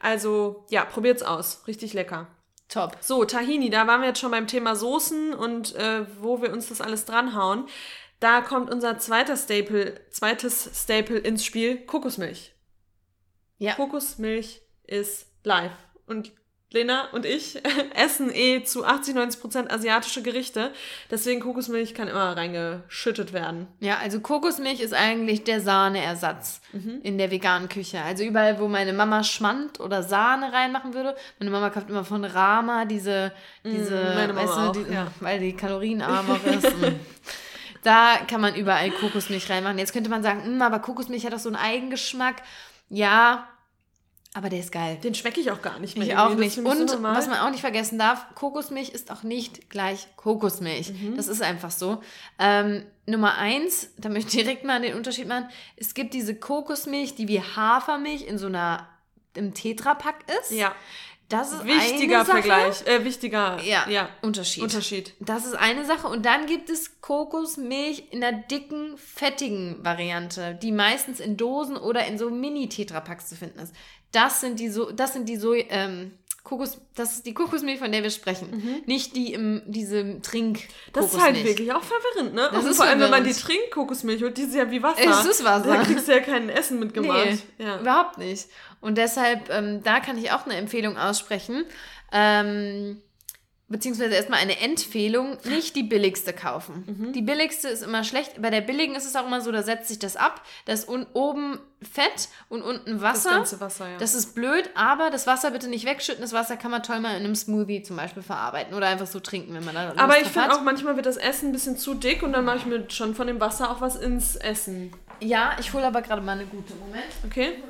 Also, ja, probiert's aus. Richtig lecker. Top. So, Tahini, da waren wir jetzt schon beim Thema Soßen und äh, wo wir uns das alles dranhauen. Da kommt unser zweiter Staple, zweites Staple ins Spiel, Kokosmilch. Ja. Kokosmilch ist live. Und Lena und ich essen eh zu 80, 90 Prozent asiatische Gerichte. Deswegen Kokosmilch kann immer reingeschüttet werden. Ja, also Kokosmilch ist eigentlich der Sahneersatz Mhm. in der veganen Küche. Also überall, wo meine Mama Schmand oder Sahne reinmachen würde. Meine Mama kauft immer von Rama diese, diese Mm, meine Mama weißt du, auch, die, ja. weil die kalorienarmer ist. Da kann man überall Kokosmilch reinmachen. Jetzt könnte man sagen, "Mm, aber Kokosmilch hat doch so einen Eigengeschmack. Ja, aber der ist geil. Den schmecke ich auch gar nicht mehr. Ich auch nicht. so Und normal. was man auch nicht vergessen darf, Kokosmilch ist auch nicht gleich Kokosmilch. Mhm. Das ist einfach so. Ähm, Nummer eins, da möchte ich direkt mal den Unterschied machen. Es gibt diese Kokosmilch, die wie Hafermilch in so einer im Tetrapack ist. ja, Das ist wichtiger. Vergleich. Äh, wichtiger Ja, ja. Unterschied. Unterschied. Das ist eine Sache. Und dann gibt es Kokosmilch in der dicken, fettigen Variante, die meistens in Dosen oder in so Mini-Tetrapacks zu finden ist. Das sind die so, das sind die so, ähm, Kokos, das ist die Kokosmilch, von der wir sprechen. Nicht die im, diese Trink. Mhm. Das ist halt wirklich auch verwirrend, ne? Das und ist vor allem, wenn man die verwirrend. Trinkkokosmilch holt, die ist ja wie Wasser. Es ist Wasser. Da kriegst du ja kein Essen mitgemacht. Nee, Ja. überhaupt nicht. Und deshalb, ähm, da kann ich auch eine Empfehlung aussprechen. Ähm, beziehungsweise erstmal eine Empfehlung, nicht die billigste kaufen. Mhm. Die billigste ist immer schlecht. Bei der billigen ist es auch immer so, da setzt sich das ab. Da ist oben Fett und unten Das Wasser. ganze Wasser, ja. Das ist blöd, aber das Wasser bitte nicht wegschütten. Das Wasser kann man toll mal in einem Smoothie zum Beispiel verarbeiten oder einfach so trinken, wenn man da Lust Aber ich finde auch, manchmal wird das Essen ein bisschen zu dick und dann mache ich mir schon von dem Wasser auch was ins Essen. Ja, ich hole aber gerade mal eine gute. Moment. Okay?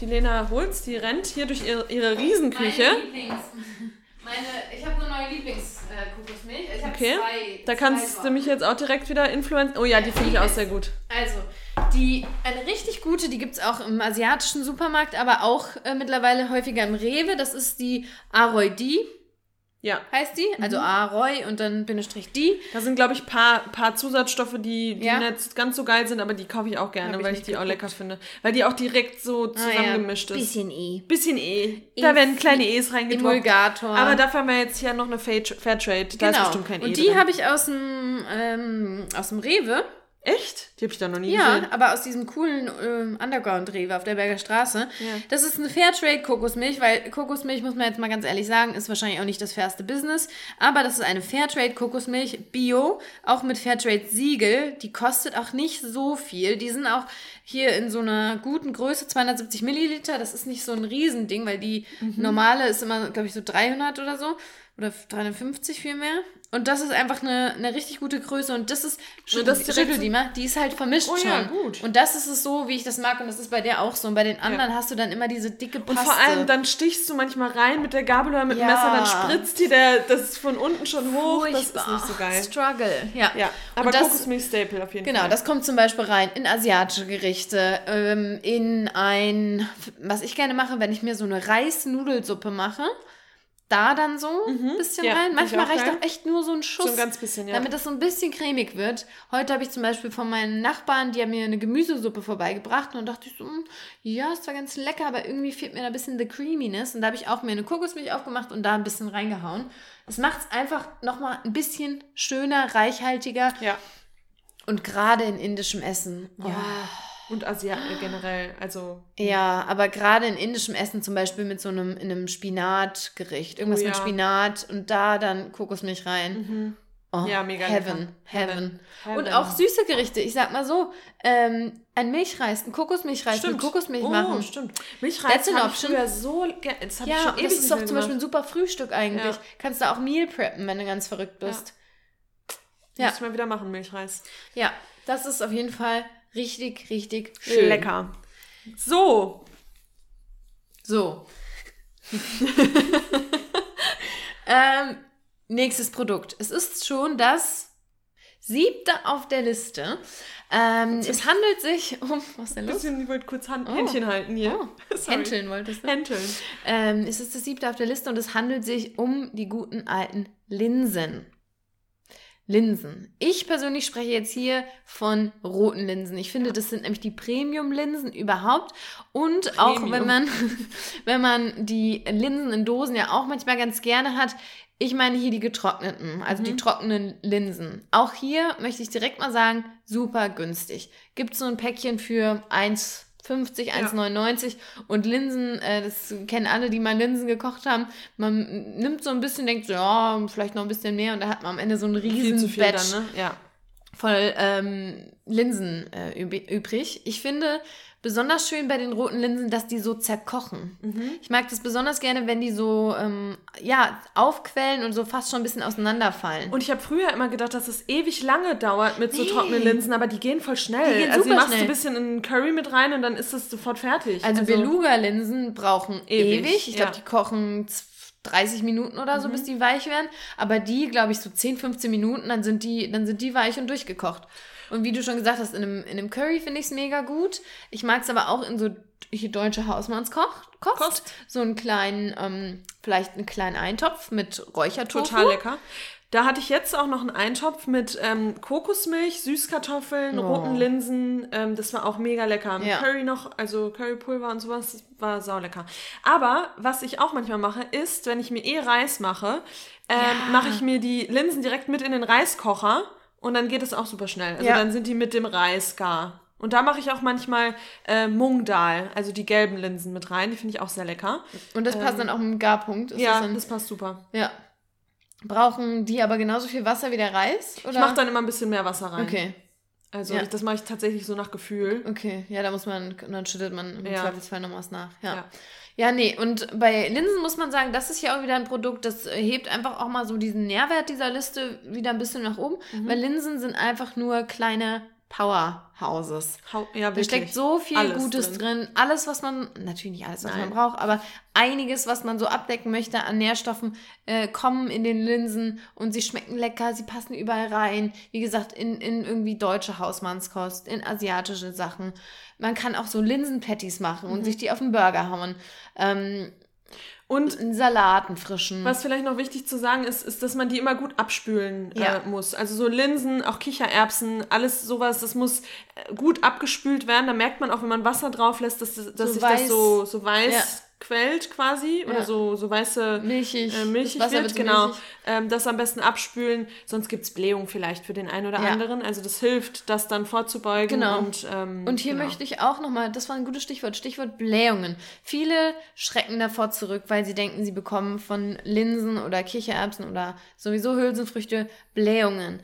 Die Lena holt's, die rennt hier durch ihre, ihre Riesenküche. Meine Lieblings. Meine, ich habe eine neue Lieblingskokosmilch. Ich habe Okay. zwei. Da zwei kannst du Sorten. mich jetzt auch direkt wieder influenzen. Oh ja, die finde ich auch sehr gut. Also, die, eine richtig gute, die gibt es auch im asiatischen Supermarkt, aber auch äh, mittlerweile häufiger im Rewe. Das ist die Aroidi, Ja. heißt die. Mhm. Also Aroy und dann Bindestrich die. Da sind, glaube ich, ein paar, paar Zusatzstoffe, die, die Ja. nicht ganz so geil sind, aber die kaufe ich auch gerne, ich weil ich die auch geguckt. lecker finde. Weil die auch direkt so zusammengemischt ist. Bisschen E. Bisschen E. Da werden kleine E's reingetropft. Emulgator. Aber dafür haben wir jetzt hier noch eine Fair- Fairtrade. Da ist genau. bestimmt kein E und die habe ich aus dem, ähm, aus dem Rewe. Echt? Die habe ich da noch nie Ja, gesehen. aber aus diesem coolen ähm, Underground-Rewe auf der Berger Straße. Ja. Das ist eine Fairtrade-Kokosmilch, weil Kokosmilch, muss man jetzt mal ganz ehrlich sagen, ist wahrscheinlich auch nicht das fairste Business. Aber das ist eine Fairtrade-Kokosmilch, Bio, auch mit Fairtrade-Siegel. Die kostet auch nicht so viel. Die sind auch hier in so einer guten Größe, 270 Milliliter. Das ist nicht so ein Riesending, weil die Mhm. normale ist immer, glaube ich, so 300 oder so. Oder 350 vielmehr. Und das ist einfach eine, eine richtig gute Größe. Und das ist, schüttel, die mal, die ist halt vermischt Oh schon. ja, gut. Und das ist es so, wie ich das mag. Und das ist bei der auch so. Und bei den anderen hast du dann immer diese dicke Und Paste. vor allem, dann stichst du manchmal rein mit der Gabel oder mit dem Ja. Messer, dann spritzt dir der, das ist von unten schon hoch. Das ist Furchtbar. nicht so geil. Struggle. Ja. Ja, aber Und Kokosmilch-Staple auf jeden Genau, Fall. das kommt zum Beispiel rein in asiatische Gerichte, ähm, in ein, was ich gerne mache, wenn ich mir so eine Reisnudelsuppe mache, da dann so ein bisschen Mhm. Ja, rein. Manchmal reicht auch echt nur so ein Schuss. So ein ganz bisschen, ja. Damit das so ein bisschen cremig wird. Heute habe ich zum Beispiel von meinen Nachbarn, die haben mir eine Gemüsesuppe vorbeigebracht und dachte ich so, hm, ja, ist zwar ganz lecker, aber irgendwie fehlt mir da ein bisschen the creaminess. Und da habe ich auch mir eine Kokosmilch aufgemacht und da ein bisschen reingehauen. Das macht es einfach nochmal ein bisschen schöner, reichhaltiger ja. und gerade in indischem Essen. Oh, Und Asiaten generell, also. Ja, aber gerade in indischem Essen zum Beispiel mit so einem, in einem Spinatgericht, irgendwas Oh ja. mit Spinat und da dann Kokosmilch rein. Oh, Ja, mega Heaven. Heaven. Heaven. Und auch süße Gerichte. Ich sag mal so, ähm, ein Milchreis, ein Kokosmilchreis mit Kokosmilch oh, machen. stimmt. Milchreis habe ich früher so. Das ich Ja, schon und ewig das ist doch zum Beispiel ein super Frühstück eigentlich. Ja. Kannst du auch Meal preppen, wenn du ganz verrückt bist. Ja. Muss ich mal wieder machen, Milchreis. Ja, das ist auf jeden Fall richtig, richtig schön. Lecker. So, So. ähm, nächstes Produkt. Es ist schon das siebte auf der Liste. Ähm, es handelt sich um. Was ist denn los? bisschen, ich wollte kurz Hand, Händchen halten hier. Oh, Sorry. Hänteln wolltest du? Hänteln. Ähm, es ist das siebte auf der Liste und es handelt sich um die guten alten Linsen. Linsen. Ich persönlich spreche jetzt hier von roten Linsen. Ich finde, das sind nämlich die Premium-Linsen überhaupt. Und auch Premium. wenn man, wenn man die Linsen in Dosen ja auch manchmal ganz gerne hat, ich meine hier die getrockneten, also die trockenen Linsen. Auch hier möchte ich direkt mal sagen, super günstig. Gibt so ein Päckchen für 1,50, 1,99 und Linsen, äh, das kennen alle, die mal Linsen gekocht haben. Man nimmt so ein bisschen, denkt so, ja, vielleicht noch ein bisschen mehr und da hat man am Ende so ein Viel riesen zu viel Batch dann, ne? Ja. voll ähm, Linsen äh, üb- übrig. Ich finde besonders schön bei den roten Linsen, dass die so zerkochen. Mhm. Ich mag das besonders gerne, wenn die so ähm, ja aufquellen und so fast schon ein bisschen auseinanderfallen. Und ich habe früher immer gedacht, dass es ewig lange dauert mit so Nee. trockenen Linsen, aber die gehen voll schnell. Die gehen also die machst du schnell. ein bisschen in Curry mit rein und dann ist es sofort fertig. also, Beluga-Linsen brauchen ewig. Ewig, Ich glaube, ja. die kochen z- 30 Minuten oder Mhm. so, bis die weich werden. Aber die, glaube ich, so 10, 15 Minuten, dann sind die, dann sind die weich und durchgekocht. Und wie du schon gesagt hast, in einem, in einem Curry finde ich es mega gut. Ich mag es aber auch in so hier deutsche Hausmannskost. Kost. Kost. So einen kleinen, ähm, vielleicht einen kleinen Eintopf mit Räuchertofu. Total lecker. Da hatte ich jetzt auch noch einen Eintopf mit ähm, Kokosmilch, Süßkartoffeln, Oh. roten Linsen. Ähm, das war auch mega lecker. Ja. Curry noch, also Currypulver und sowas, das war saulecker. Aber was ich auch manchmal mache, ist, wenn ich mir eh Reis mache, ähm, Ja. mache ich mir die Linsen direkt mit in den Reiskocher und dann geht es auch super schnell. Also Ja. dann sind die mit dem Reis gar. Und da mache ich auch manchmal äh, Mung Dal, also die gelben Linsen mit rein. Die finde ich auch sehr lecker. Und das passt dann auch dem Garpunkt. Ist ja, das dann, das passt super. ja. Brauchen die aber genauso viel Wasser wie der Reis? Oder? Ich mache dann immer ein bisschen mehr Wasser rein. Okay. Also Ja. ich, das mache ich tatsächlich so nach Gefühl. Okay, ja, da muss man, dann schüttet man im Ja. Zweifelsfall noch was nach. Ja. Ja. Ja. nee, und bei Linsen muss man sagen, das ist ja auch wieder ein Produkt, das äh, hebt einfach auch mal so diesen Nährwert dieser Liste wieder ein bisschen nach oben, Mhm. weil Linsen sind einfach nur kleine Powerhouses. Ja, Da steckt so viel Alles Gutes drin. drin. Alles, was man, natürlich nicht alles, was man Nein. braucht, aber einiges, was man so abdecken möchte an Nährstoffen, äh, kommen in den Linsen und sie schmecken lecker, sie passen überall rein. Wie gesagt, in, in irgendwie deutsche Hausmannskost, in asiatische Sachen. Man kann auch so Linsenpatties machen Mhm. und sich die auf den Burger hauen. Ähm, Und einen Salat, einen frischen. was vielleicht noch wichtig zu sagen ist, ist, dass man die immer gut abspülen Ja. äh, muss. Also so Linsen, auch Kichererbsen, alles sowas, das muss äh, gut abgespült werden. Da merkt man auch, wenn man Wasser drauf lässt, dass, dass So sich weiß. das so, so weiß Ja. Quält quasi oder Ja. so, so weiße milchig. äh, milchig wird, so genau. milchig. Ähm, das am besten abspülen, sonst gibt es Blähung vielleicht für den einen oder Ja. anderen. Also das hilft, das dann vorzubeugen. Genau. Und, ähm, Und hier genau. möchte ich auch nochmal, das war ein gutes Stichwort, Stichwort Blähungen. Viele schrecken davor zurück, weil sie denken, sie bekommen von Linsen oder Kichererbsen oder sowieso Hülsenfrüchte Blähungen.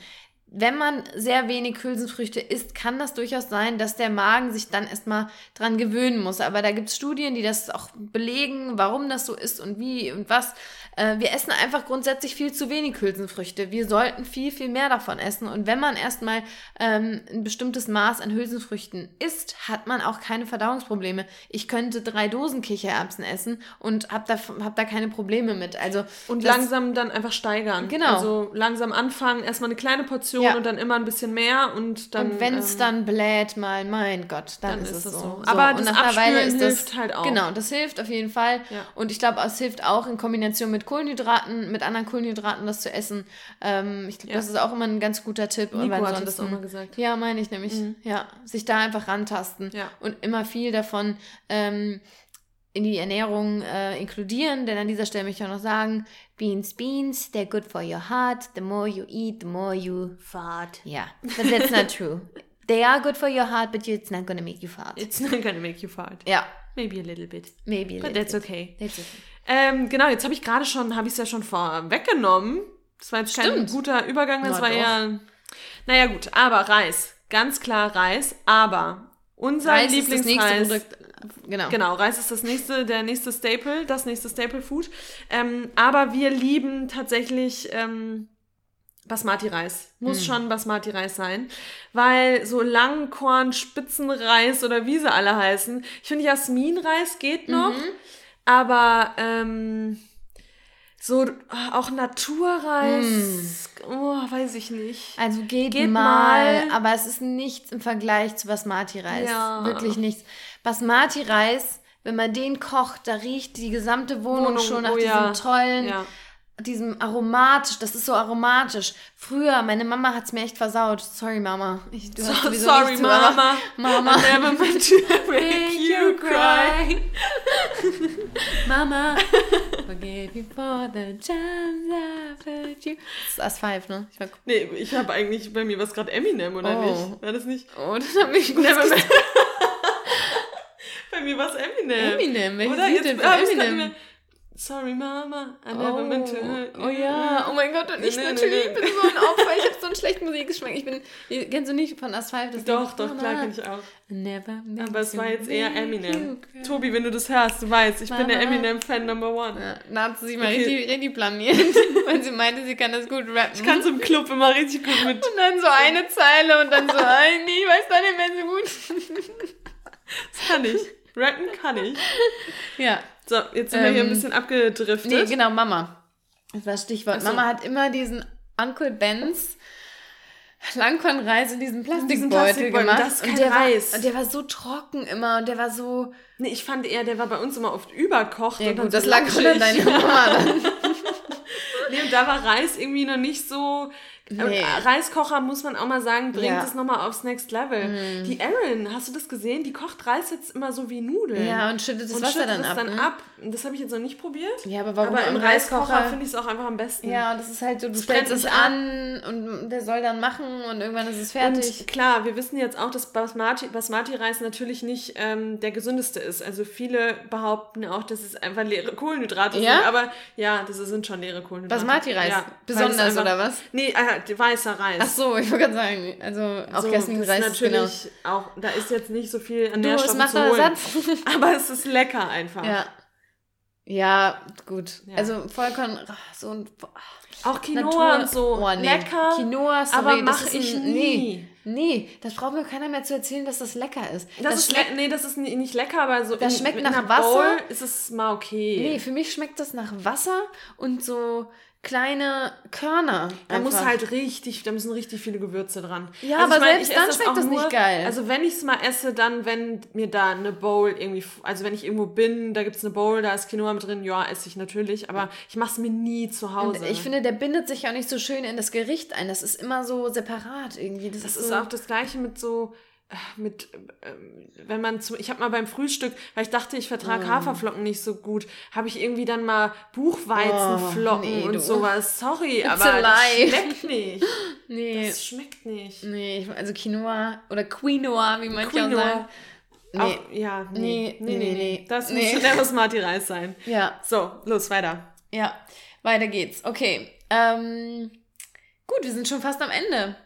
Wenn man sehr wenig Hülsenfrüchte isst, kann das durchaus sein, dass der Magen sich dann erstmal dran gewöhnen muss. Aber da gibt es Studien, die das auch belegen, warum das so ist und wie und was. Äh, wir essen einfach grundsätzlich viel zu wenig Hülsenfrüchte. Wir sollten viel, viel mehr davon essen. Und wenn man erstmal ähm, ein bestimmtes Maß an Hülsenfrüchten isst, hat man auch keine Verdauungsprobleme. Ich könnte drei Dosen Kichererbsen essen und habe da, hab da keine Probleme mit. Also Und langsam dann einfach steigern. Genau. Also langsam anfangen, erstmal eine kleine Portion Ja. und dann immer ein bisschen mehr und dann. und wenn es ähm, dann bläht mal, mein Gott, dann, dann ist, es so. so. Aber und das nach einer Weile ist das, hilft halt auch. Genau, das hilft auf jeden Fall. Ja. Und ich glaube, es hilft auch in Kombination mit Kohlenhydraten, mit anderen Kohlenhydraten, das zu essen. Ähm, ich glaube, Ja. das ist auch immer ein ganz guter Tipp. Nico weil hat das auch mal gesagt. Ja, meine ich nämlich. Ja, sich da einfach rantasten Ja. und immer viel davon ähm, in die Ernährung äh, inkludieren. Denn an dieser Stelle möchte ich auch noch sagen, Beans, Beans, they're good for your heart. The more you eat, the more you fart. Ja, but that's not true. They are good for your heart, but it's not gonna make you fart. It's not gonna make you fart. Ja, Maybe a little bit. maybe. a But little that's bit. okay. That's okay. Ähm, genau, jetzt habe ich gerade schon, habe ich es ja schon vorweggenommen. Das war jetzt kein Stimmt. guter Übergang, das Na war doch. eher. Naja, gut, aber Reis. Ganz klar Reis, aber unser Reis ist das nächste Lieblingsreis. Produkt. Genau. Genau, Reis ist das nächste, der nächste Staple, das nächste Staple Food. Ähm, aber wir lieben tatsächlich ähm, Basmati-Reis. Muss Hm. schon Basmati-Reis sein. Weil so Langkorn, Spitzenreis oder wie sie alle heißen. Ich finde Jasminreis geht noch. Mhm. Aber ähm, so auch Naturreis, oh, weiß ich nicht. Also geht, Geht mal, mal. aber es ist nichts im Vergleich zu Basmati-Reis. Ja. Wirklich nichts. Basmati-Reis, wenn man den kocht, da riecht die gesamte Wohnung, Wohnung, schon nach oh diesem ja. tollen, Ja. diesem aromatisch. Das ist so aromatisch. Früher, meine Mama hat es mir echt versaut. Sorry, Mama. Ich, du hast So, sowieso sorry, Mama. Mama. I never meant to make you cry. Mama, forgive me for the times I've hurt you. Das ist As5, ne? Ich war, Nee, ich habe eigentlich bei mir was gerade Eminem, oder Oh. nicht? War das nicht? oh, das hat mich gut Never gesagt. Bei mir war es Eminem. Eminem, welches Oder Lied jetzt denn von Eminem? Sorry, Mama. I never meant to hurt Oh ja, oh mein Gott, und ich Nee, nee, natürlich nee. bin so ein Opfer. Ich habe so einen schlechten Musikgeschmack. Ich bin, kennst du nicht von As5? Das Doch, doch, Mama, klar kann ich auch. Never meant Aber es war jetzt eher Eminem. you. Tobi, wenn du das hörst, du weißt, ich bin der Mama. Eminem-Fan Number One. Ja, da hat sie sich mal Okay. richtig, richtig blamiert, weil sie meinte, sie kann das gut rappen. Ich kann so im Club immer richtig gut mit. und dann so eine Zeile und dann so, nee, ich weiß da nicht mehr so gut. Das kann ich. Rappen kann ich. ja. So, jetzt sind wir hier ein Ähm, bisschen abgedriftet. Nee, genau, Mama. Das war das Stichwort. So. Mama hat immer diesen Uncle Ben's Langkornreis in diesem Plastikbeutel Plastikbeutel, gemacht. das ist und kein der Reis. War, und der war so trocken immer und der war so. Nee, ich fand eher, der war bei uns immer oft überkocht. Ja und gut, das lag unter deiner Mama. Nee, und da war Reis irgendwie noch nicht so. Nee. Und Reiskocher, muss man auch mal sagen, bringt Ja. es nochmal aufs Next Level. Die Erin, hast du das gesehen? Die kocht Reis jetzt immer so wie Nudeln. Ja, und schüttet das und Wasser schüttet dann es ab. dann ne? ab. Und Das habe ich jetzt noch nicht probiert. Ja, aber warum aber im Reiskocher Reiskocher? finde ich es auch einfach am besten. Ja, das ist halt so, du Das stellst es ab. an und der soll dann machen und irgendwann ist es fertig. Und klar, wir wissen jetzt auch, dass Basmati, Basmati-Reis natürlich nicht ähm, der gesündeste ist. Also viele behaupten auch, dass es einfach leere Kohlenhydrate Ja? sind. Aber ja, das sind schon leere Kohlenhydrate. Basmati-Reis? Ja, Besonders, oder was? Nee, äh, weißer Reis. Ach so, ich wollte gerade sagen, also auch So, Jasminreis das ist ist genau. natürlich auch, da ist jetzt nicht so viel an Nährstoffen zu holen. Ersatz. Aber es ist lecker einfach. Ja. Ja, gut. Ja. Also Vollkorn, ach, so ein Auch Quinoa Natur und so. Oh, nee. Lecker. Quinoa, sorry, aber das mach ist ich ein, nie. Nee, nee, das braucht mir keiner mehr zu erzählen, dass das lecker ist. Das, ist schmeckt. nee, das ist ni- nicht lecker, aber so Das in, schmeckt in nach Wasser. Bowl ist es mal okay. Nee, für mich schmeckt das nach Wasser und so kleine Körner. Da muss einfach. halt richtig, da müssen richtig viele Gewürze dran. Ja, Also aber ich mein, selbst dann schmeckt das nicht nur- geil. Also wenn ich es mal esse, dann wenn mir da eine Bowl irgendwie, also wenn ich irgendwo bin, da gibt es eine Bowl, da ist Quinoa mit drin, ja, esse ich natürlich, aber ich mache es mir nie zu Hause. Und ich finde, der bindet sich auch nicht so schön in das Gericht ein. Das ist immer so separat irgendwie. Das, Das ist ist so, auch das gleiche mit so, mit, ähm, wenn man zu, ich habe mal beim Frühstück, weil ich dachte, ich Mm. vertrage Haferflocken nicht so gut, habe ich irgendwie dann mal Buchweizenflocken Oh, nee, und sowas. Sorry, It's aber a das schmeckt nicht. nee, Das schmeckt nicht. nee, also Quinoa oder Quinoa, wie manche auch Quinoa. sagen. Nee. Auch, ja, nee, Nee, nee, nee, nee. Das Nee. muss der Basmati Reis sein. Ja, So, los, weiter. ja, weiter geht's. Okay, ähm, gut, wir sind schon fast am Ende.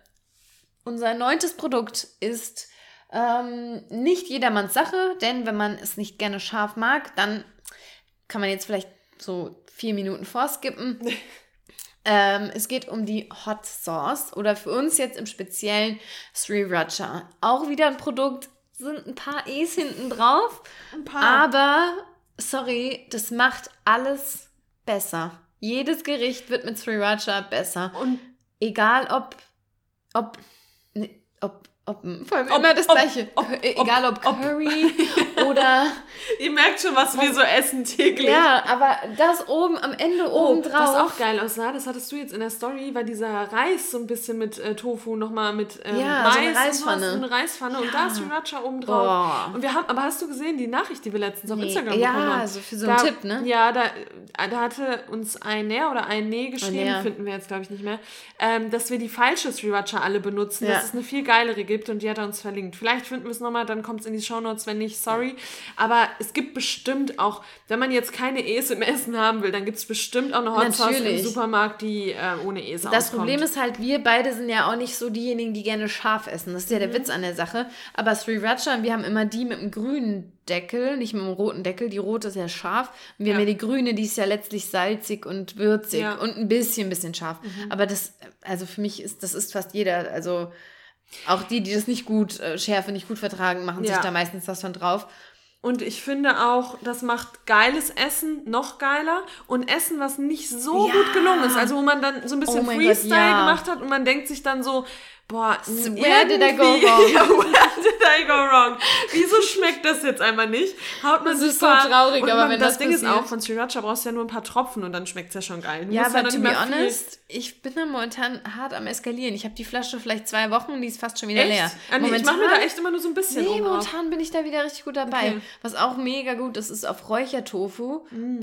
Unser neuntes Produkt ist ähm, nicht jedermanns Sache, denn wenn man es nicht gerne scharf mag, dann kann man jetzt vielleicht so vier Minuten vorskippen. ähm, es geht um die Hot Sauce oder für uns jetzt im Speziellen Sriracha. Auch wieder ein Produkt, sind ein paar E's hinten drauf, Ein paar. aber sorry, das macht alles besser. Jedes Gericht wird mit Sriracha besser. und Egal ob, ob, ne, ob, ob, vor allem Ob- immer das ob- Gleiche. ob- Egal ob, Curry oder, ihr merkt schon, was wir so essen täglich. ja, aber das oben am Ende Oh, oben was drauf. auch geil aussah, das hattest du jetzt in der Story, war dieser Reis so ein bisschen mit äh, Tofu nochmal mit ähm, Ja, so eine Mais Reisspfanne. und so eine Reispfanne und Ja. da ist Sriracha oben drauf. Und wir haben, aber hast du gesehen, die Nachricht, die wir letztens auf Nee, Instagram ja, bekommen haben? so für so einen da, Tipp, ne? Ja, da, äh, da hatte uns ein Näher oder ein Nee geschrieben, Näher. finden wir jetzt glaube ich nicht mehr, ähm, dass wir die falsche Sriracha alle benutzen, Ja. dass es eine viel geilere gibt. Gibt und die hat er uns verlinkt. Vielleicht finden wir es nochmal, dann kommt es in die Shownotes, wenn nicht, sorry. Aber es gibt bestimmt auch, wenn man jetzt keine Es im Essen haben will, dann gibt es bestimmt auch eine Hot Sauce im Supermarkt, die äh, ohne Es Das auskommt. Problem ist halt, wir beide sind ja auch nicht so diejenigen, die gerne scharf essen. Das ist ja der mhm. Witz an der Sache. Aber Sriracha, wir haben immer die mit dem grünen Deckel, nicht mit dem roten Deckel. Die rote ist ja scharf. Und wir ja. haben ja die grüne, die ist ja letztlich salzig und würzig ja. und ein bisschen, bisschen scharf. Mhm. Aber das, also für mich ist, das ist fast jeder, also auch die, die das nicht gut, äh, Schärfe nicht gut vertragen, machen ja. sich da meistens was von drauf. Und ich finde auch, das macht geiles Essen noch geiler und Essen, was nicht so ja. gut gelungen ist. Also wo man dann so ein bisschen oh Freestyle Gott, ja. gemacht hat und man denkt sich dann so, boah, where did I go wrong? Ja, where did I go wrong? Wieso schmeckt das jetzt einmal nicht? Haut man das ist so traurig, aber man, wenn das, das Ding passiert. ist auch, von Sriracha brauchst du ja nur ein paar Tropfen und dann schmeckt es ja schon geil. Du ja, aber ja to be honest, ich bin da momentan hart am eskalieren. Ich habe die Flasche vielleicht zwei Wochen und die ist fast schon wieder echt? leer. Ah, nee, ich mache mir da echt immer nur so ein bisschen Nee, momentan bin ich da wieder richtig gut dabei. Okay. Was auch mega gut ist, ist auf Räuchertofu. Mm.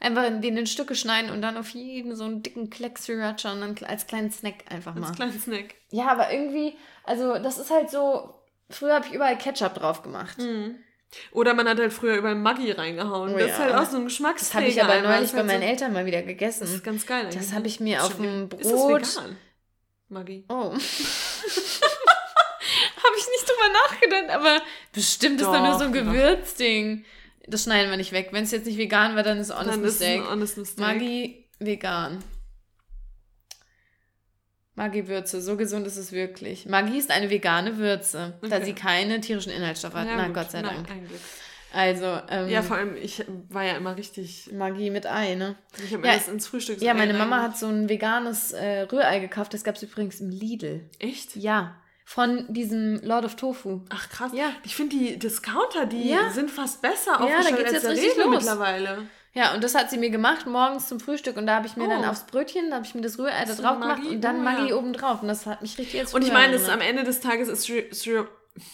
Einfach in den in Stücke schneiden und dann auf jeden so einen dicken Kleck Sriracha und dann als kleinen Snack einfach mal. Als kleinen Snack. Ja, aber irgendwie, also das ist halt so, früher habe ich überall Ketchup drauf gemacht. Mhm. Oder man hat halt früher überall Maggi reingehauen. Oh, das ja. ist halt auch so ein Geschmacksträger. Das habe ich aber neulich bei meinen Eltern mal wieder gegessen. Das ist ganz geil. Eigentlich. Das habe ich mir auf dem Brot... Ist das vegan? Maggi. Oh. habe ich nicht drüber nachgedacht, aber bestimmt Doch, ist da nur so ein Gewürzding. Das schneiden wir nicht weg. Wenn es jetzt nicht vegan wäre, dann ist honest dann mistake. Ist honest mistake. Maggi vegan. Maggi-Würze, so gesund ist es wirklich. Maggi ist eine vegane Würze, okay. da sie keine tierischen Inhaltsstoffe hat. Ja, Na, gut. Gott sei Na, Dank. Also, ähm, Ja, vor allem, ich war ja immer richtig. Maggi mit Ei, ne? Ich habe ja, das ins Frühstück Ja, meine Mama hat so ein veganes äh, Rührei gekauft. Das gab es übrigens im Lidl. Echt? Ja. Von diesem Lord of Tofu. Ach krass. Ja. Ich finde die Discounter, die ja. sind fast besser aufgestellt ja, da geht's als jetzt richtig los. mittlerweile. Ja, und das hat sie mir gemacht morgens zum Frühstück und da habe ich mir oh. dann aufs Brötchen, da habe ich mir das Rührei da drauf gemacht und dann oh, Maggi ja. oben drauf und das hat mich richtig jetzt Und ich meine, am Ende des Tages ist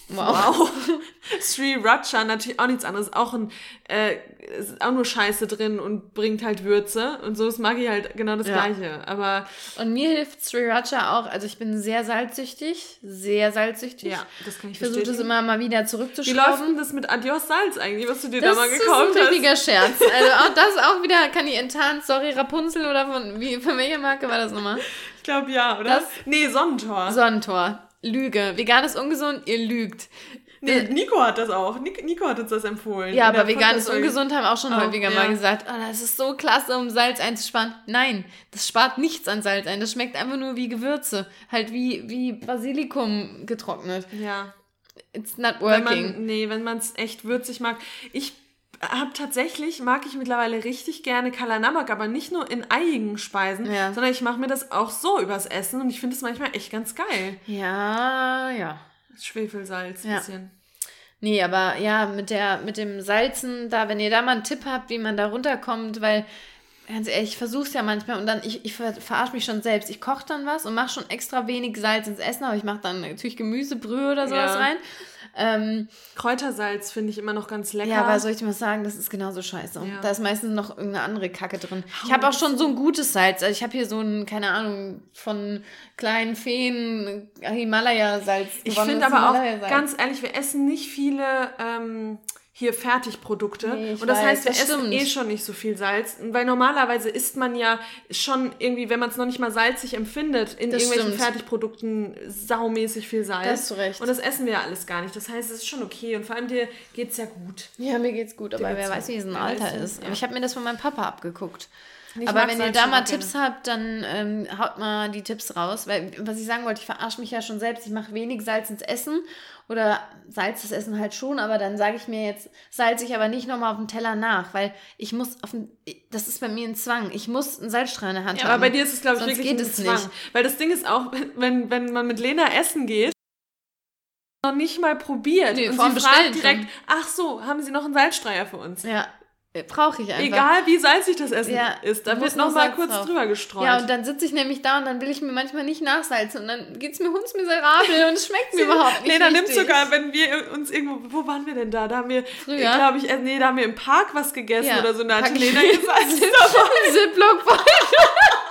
Wow. wow. Sriracha, natürlich auch nichts anderes. Auch ein, äh, ist auch nur Scheiße drin und bringt halt Würze. Und so ist Maggi halt genau das ja. Gleiche. Aber. Und mir hilft Sriracha auch. Also ich bin sehr salzsüchtig. Sehr salzsüchtig. Ja, das kann ich Ich versuche das immer mal wieder zurückzuschrauben. Wie läuft denn das mit Adios Salz eigentlich, was du dir das da mal gekauft hast? Das ist ein richtiger Scherz. Also auch das auch wieder kann ich enttarnt. Sorry, Rapunzel oder von, wie, von welcher Marke war das nochmal? Ich glaube ja, oder? Das, nee, Sonnentor. Sonnentor. Lüge. Vegan ist ungesund, ihr lügt. Nee, Nico hat das auch. Nico hat uns das empfohlen. Ja, aber vegan ist ungesund, haben auch schon auch, häufiger ja. mal gesagt, oh, das ist so klasse, um Salz einzusparen. Nein, das spart nichts an Salz ein. Das schmeckt einfach nur wie Gewürze. Halt wie, wie Basilikum getrocknet. Ja. It's not working. Wenn man, nee, wenn man es echt würzig mag. Ich habe tatsächlich, mag ich mittlerweile richtig gerne Kalanamak, aber nicht nur in eiigen Speisen, ja. sondern ich mache mir das auch so übers Essen und ich finde es manchmal echt ganz geil. Ja, ja. Schwefelsalz, ja. bisschen. Nee, aber ja, mit, der, mit dem Salzen, da, wenn ihr da mal einen Tipp habt, wie man da runterkommt, weil ganz ehrlich, ich versuche es ja manchmal und dann, ich, ich verarsche mich schon selbst. Ich koche dann was und mache schon extra wenig Salz ins Essen, aber ich mache dann natürlich Gemüsebrühe oder sowas ja. rein. Ähm, Kräutersalz finde ich immer noch ganz lecker. Ja, aber soll ich dir mal sagen, das ist genauso scheiße. Ja. Da ist meistens noch irgendeine andere Kacke drin. Ich habe auch schon so ein gutes Salz. Also ich habe hier so ein, keine Ahnung, von kleinen Feen Himalaya-Salz. Ich finde aber auch, ganz ehrlich, wir essen nicht viele ähm, hier Fertigprodukte. Nee, und das weiß, heißt, wir das essen eh schon nicht so viel Salz. Weil normalerweise isst man ja schon irgendwie, wenn man es noch nicht mal salzig empfindet, in das irgendwelchen stimmt. Fertigprodukten saumäßig viel Salz. Das hast du recht. Und das essen wir ja alles gar nicht. Das heißt, es ist schon okay. Und vor allem dir geht es ja gut. Ja, mir geht's gut, aber wer weiß, wie es ein Alter ist. Ja. Ich habe mir das von meinem Papa abgeguckt. Ich aber wenn ihr da mal Tipps habt, dann ähm, haut mal die Tipps raus. Weil, was ich sagen wollte, ich verarsche mich ja schon selbst. Ich mache wenig Salz ins Essen oder Salz das Essen halt schon, aber dann sage ich mir jetzt, salze ich aber nicht nochmal auf dem Teller nach, weil ich muss auf den, das ist bei mir ein Zwang. Ich muss einen Salzstrahl in der Hand ja, haben. Aber bei dir ist es, glaube ich, Sonst wirklich ein Zwang. Nicht. Weil das Ding ist auch, wenn, wenn man mit Lena essen geht, noch nicht mal probiert. Nee, und sie fragt direkt, ach so, haben Sie noch einen Salzstreier für uns? Ja. Äh, brauche ich einfach. Egal wie salzig das Essen ja, ist, da wird noch mal kurz drauf. drüber gestreut. Ja, und dann sitze ich nämlich da und dann will ich mir manchmal nicht nachsalzen und dann geht es mir hundsmiserabel und es schmeckt mir überhaupt nicht. Nee, dann nimmt sogar, wenn wir uns irgendwo, wo waren wir denn da? Da haben wir, glaube ich, äh, nee, da haben wir im Park was gegessen ja, oder so. Da hat Lena gesagt, Ziploc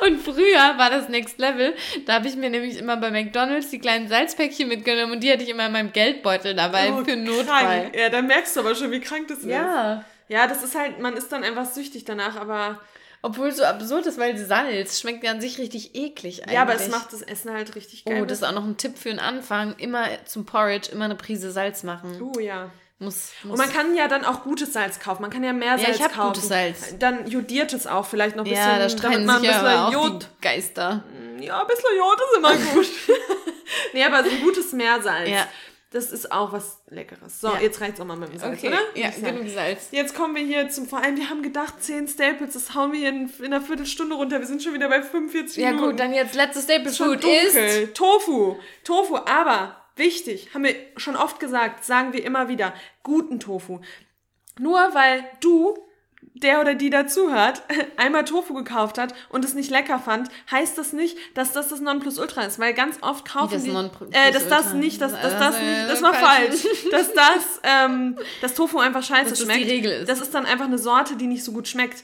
Und früher war das Next Level. Da habe ich mir nämlich immer bei McDonalds die kleinen Salzpäckchen mitgenommen und die hatte ich immer in meinem Geldbeutel dabei Oh, für Notfall. krank. Ja, dann merkst du aber schon, wie krank das ist. Ja. Ja, das ist halt, man ist dann einfach süchtig danach, aber. Obwohl es so absurd ist, weil Salz schmeckt ja an sich richtig eklig eigentlich. Ja, aber es macht das Essen halt richtig geil. Oh, das ist auch noch ein Tipp für den Anfang. Immer zum Porridge immer eine Prise Salz machen. Oh ja. Muss, muss. Und man kann ja dann auch gutes Salz kaufen. Man kann ja mehr Ja, Salz ich hab kaufen. gutes Salz. Dann jodiert es auch vielleicht noch ein ja, da bisschen, streiten man sich ja bisschen auch Jod. die Geister. Ja, ein bisschen Jod ist immer gut. nee, aber so ein gutes Meersalz. Ja. Das ist auch was Leckeres. So, Ja. jetzt reicht's auch mal mit dem Salz, Okay, oder? ja, ich genug Salz. Jetzt kommen wir hier zum, vor allem, wir haben gedacht, 10 Staples, das hauen wir hier in, in einer Viertelstunde runter. Wir sind schon wieder bei 45 Ja Minuten. gut, dann jetzt letztes Staple Food ist... Tofu. Tofu, aber wichtig, haben wir schon oft gesagt, sagen wir immer wieder, guten Tofu. Nur weil du, der oder die dazuhört, einmal Tofu gekauft hat und es nicht lecker fand, heißt das nicht, dass das das Nonplusultra ist. Weil ganz oft kaufen das die... Nonplusultra? Äh, dass das nicht, dass, dass das Das, nicht, das war falsch. dass das, ähm, das Tofu einfach scheiße Dass das schmeckt. die Regel ist. Das ist dann einfach eine Sorte, die nicht so gut schmeckt.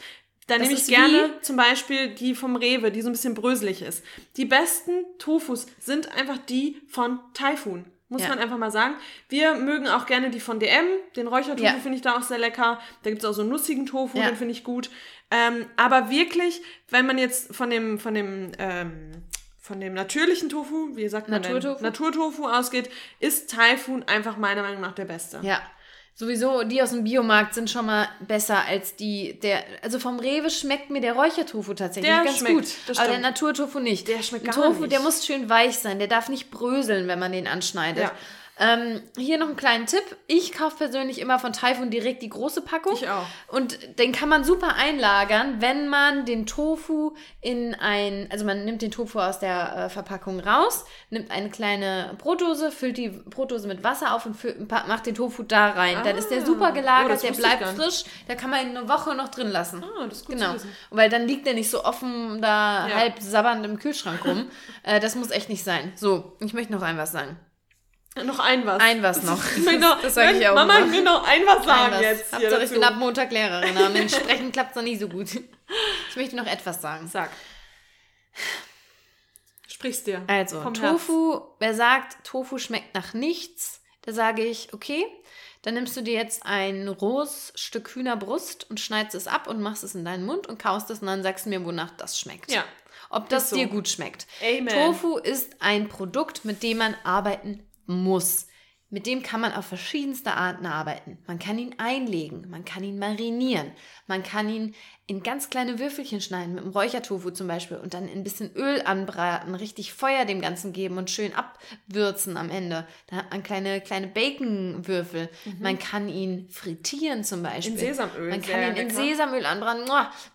Da Das nehme ich gerne zum Beispiel die vom Rewe, die so ein bisschen bröselig ist. Die besten Tofus sind einfach die von Typhoon. Muss Ja. man einfach mal sagen. Wir mögen auch gerne die von DM. Den Räuchertofu Ja. finde ich da auch sehr lecker. Da gibt es auch so einen nussigen Tofu, Ja. den finde ich gut. Ähm, aber wirklich, wenn man jetzt von dem, von dem, ähm, von dem natürlichen Tofu, wie sagt man Naturtofu? Naturtofu ausgeht, ist Typhoon einfach meiner Meinung nach der beste. Ja. Sowieso, die aus dem Biomarkt sind schon mal besser als die, der, also vom Rewe schmeckt mir der Räuchertofu tatsächlich Der ganz schmeckt, gut. das aber der. Naturtofu nicht. Der schmeckt gar Tofu, nicht. der muss schön weich sein, der darf nicht bröseln, wenn man den anschneidet. Ja. Ähm, hier noch einen kleinen Tipp. Ich kaufe persönlich immer von Typhoon direkt die große Packung. Ich auch. Und den kann man super einlagern, wenn man den Tofu in ein, also man nimmt den Tofu aus der äh, Verpackung raus, nimmt eine kleine Brotdose, füllt die Brotdose mit Wasser auf und füllt, macht den Tofu da rein. Dann ist der Ah. super Oh, gelagert, das der bleibt frisch. Da kann man ihn eine Woche noch drin lassen. Ah, das ist gut Genau. Weil dann liegt der nicht so offen da Ja. halb sabbernd im Kühlschrank rum. äh, das muss echt nicht sein. So, ich möchte noch ein was sagen. Noch ein was. Ein was noch. Ich noch, Das sag ich auch Mama, immer. ich will noch ein was sagen Ein was. jetzt. Hauptsache, ich dazu. bin ab Montag Lehrerin, aber entsprechend klappt es noch nicht so gut. Ich möchte noch etwas sagen. Sag. Sprich's dir. Also, Tofu, wer sagt, Tofu schmeckt nach nichts, da sage ich, okay, dann nimmst du dir jetzt ein rohes Stück Hühnerbrust und schneidest es ab und machst es in deinen Mund und kaust es und dann sagst du mir, wonach das schmeckt. Ja. Ob das so. dir gut schmeckt. Amen. Tofu ist ein Produkt, mit dem man arbeiten muss. Mit dem kann man auf verschiedenste Arten arbeiten. Man kann ihn einlegen, man kann ihn marinieren, man kann ihn in ganz kleine Würfelchen schneiden, mit dem Räuchertofu zum Beispiel, und dann ein bisschen Öl anbraten, richtig Feuer dem Ganzen geben und schön abwürzen am Ende. Da hat man kleine, kleine Baconwürfel. Man kann ihn frittieren zum Beispiel. Mhm. In Sesamöl, Man kann ihn in lecker. Sesamöl anbraten.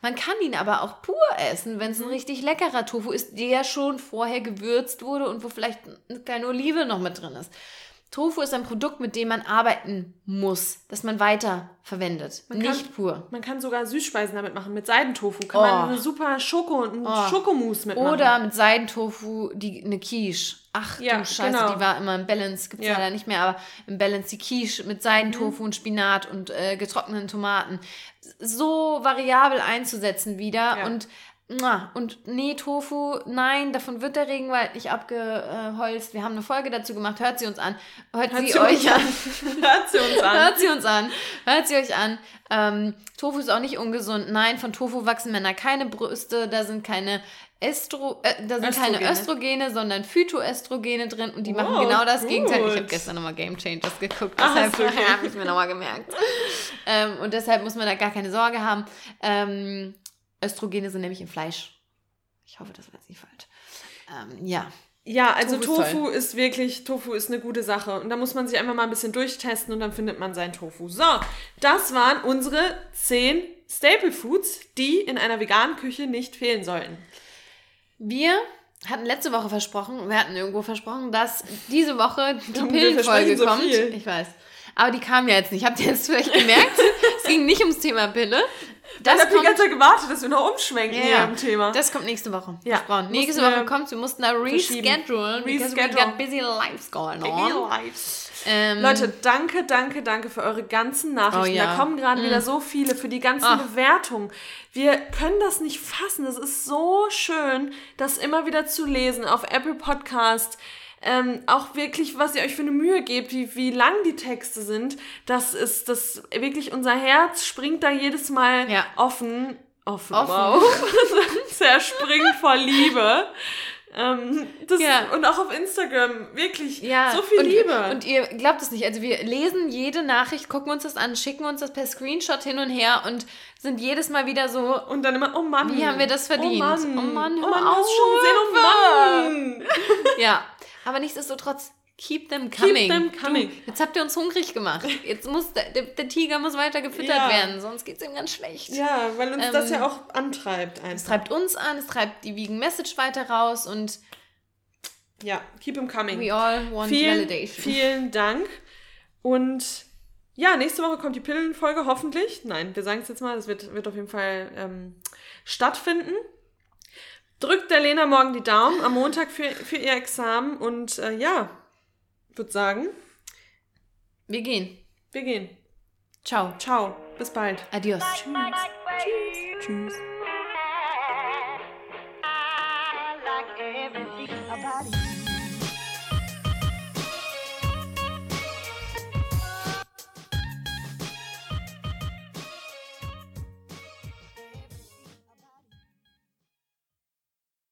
Man kann ihn aber auch pur essen, wenn es Mhm. ein richtig leckerer Tofu ist, der schon vorher gewürzt wurde und wo vielleicht eine kleine Olive noch mit drin ist. Tofu ist ein Produkt, mit dem man arbeiten muss, das man weiter verwendet. Nicht pur. Man kann sogar Süßspeisen damit machen. Mit Seidentofu kann Oh. man eine super Schoko und einen Schokomousse mitmachen. Oder mit Seidentofu die, eine Quiche. Ach Ja, du Scheiße, genau. die war immer im Balance, gibt es Ja. Mhm. leider nicht mehr, aber im Balance die Quiche mit Seidentofu und Spinat und äh, getrockneten Tomaten. So variabel einzusetzen wieder Ja. und und nee, Tofu, nein, davon wird der Regenwald nicht abgeholzt. Wir haben eine Folge dazu gemacht, hört sie uns an. Hört, Hört sie, sie euch an. Hört sie uns an. Hört sie uns an. Hört sie euch an. Ähm, Tofu ist auch nicht ungesund. Nein, von Tofu wachsen Männer keine Brüste. Da sind keine Estro, äh, da sind keine Östrogene. Östrogene, sondern Phytoestrogene drin und die machen Wow, genau das gut. Gegenteil. Ich habe gestern nochmal Game Changers geguckt, deshalb habe ich mir nochmal gemerkt. ähm, und deshalb muss man da gar keine Sorge haben. Ähm, Östrogene sind nämlich im Fleisch. Ich hoffe, das war jetzt nicht falsch. Ähm, ja. Ja, also Tofu ist Tofu ist wirklich, Tofu ist eine gute Sache. Und da muss man sich einfach mal ein bisschen durchtesten und dann findet man seinen Tofu. So, das waren unsere 10 Staple Foods, die in einer veganen Küche nicht fehlen sollten. Wir hatten letzte Woche versprochen, wir hatten irgendwo versprochen, dass diese Woche die Pillenfolge so kommt. viel. Ich weiß. Aber die kam ja jetzt nicht. Habt ihr jetzt vielleicht gemerkt? es ging nicht ums Thema Pille. Das ich habe die ganze Zeit gewartet, dass wir noch umschwenken Ja, hier ja. im Thema. das kommt nächste Woche. Ja. Nächste Woche wir kommt, wir mussten da reschedulen, because we Reschedule. got busy lives going on. Ähm, Leute, danke, danke, danke für eure ganzen Nachrichten. Oh ja. Da kommen gerade wieder so viele für die ganzen Ah. Bewertungen. Wir können das nicht fassen. Es ist so schön, das immer wieder zu lesen auf Apple Podcast. Ähm, auch wirklich, was ihr euch für eine Mühe gebt, wie, wie lang die Texte sind. Das ist das wirklich unser Herz springt da jedes Mal Ja. offen. Offen, Offen. wow. Zerspringt vor Liebe. Ähm, Ja. Und auch auf Instagram, wirklich ja, so viel und, Liebe. Und ihr glaubt es nicht. Also wir lesen jede Nachricht, gucken uns das an, schicken uns das per Screenshot hin und her und sind jedes Mal wieder so, Und dann immer, oh Mann. Wie haben wir das verdient? Oh Mann, Oh Mann, oh hör Mann, du hast schon gesehen, oh Mann. ja. Aber nichtsdestotrotz, keep them coming. them coming. Du, jetzt habt ihr uns hungrig gemacht. Jetzt muss der, der, Tiger muss weiter gefüttert Ja. werden, sonst geht es ihm ganz schlecht. Ja, weil uns Ähm, das ja auch antreibt Es einfach. treibt uns an, es treibt die Vegan Message weiter raus und Ja, keep him coming. we all want vielen, validation. vielen Dank. Und ja, nächste Woche kommt die Pillenfolge, hoffentlich. Nein, wir sagen es jetzt mal, das wird, wird auf jeden Fall ähm, stattfinden. Drückt der Lena morgen die Daumen am Montag für, für ihr Examen und äh, ja, würde sagen, Wir gehen. wir gehen. Ciao. Ciao, bis bald. Adios. Tschüss. I like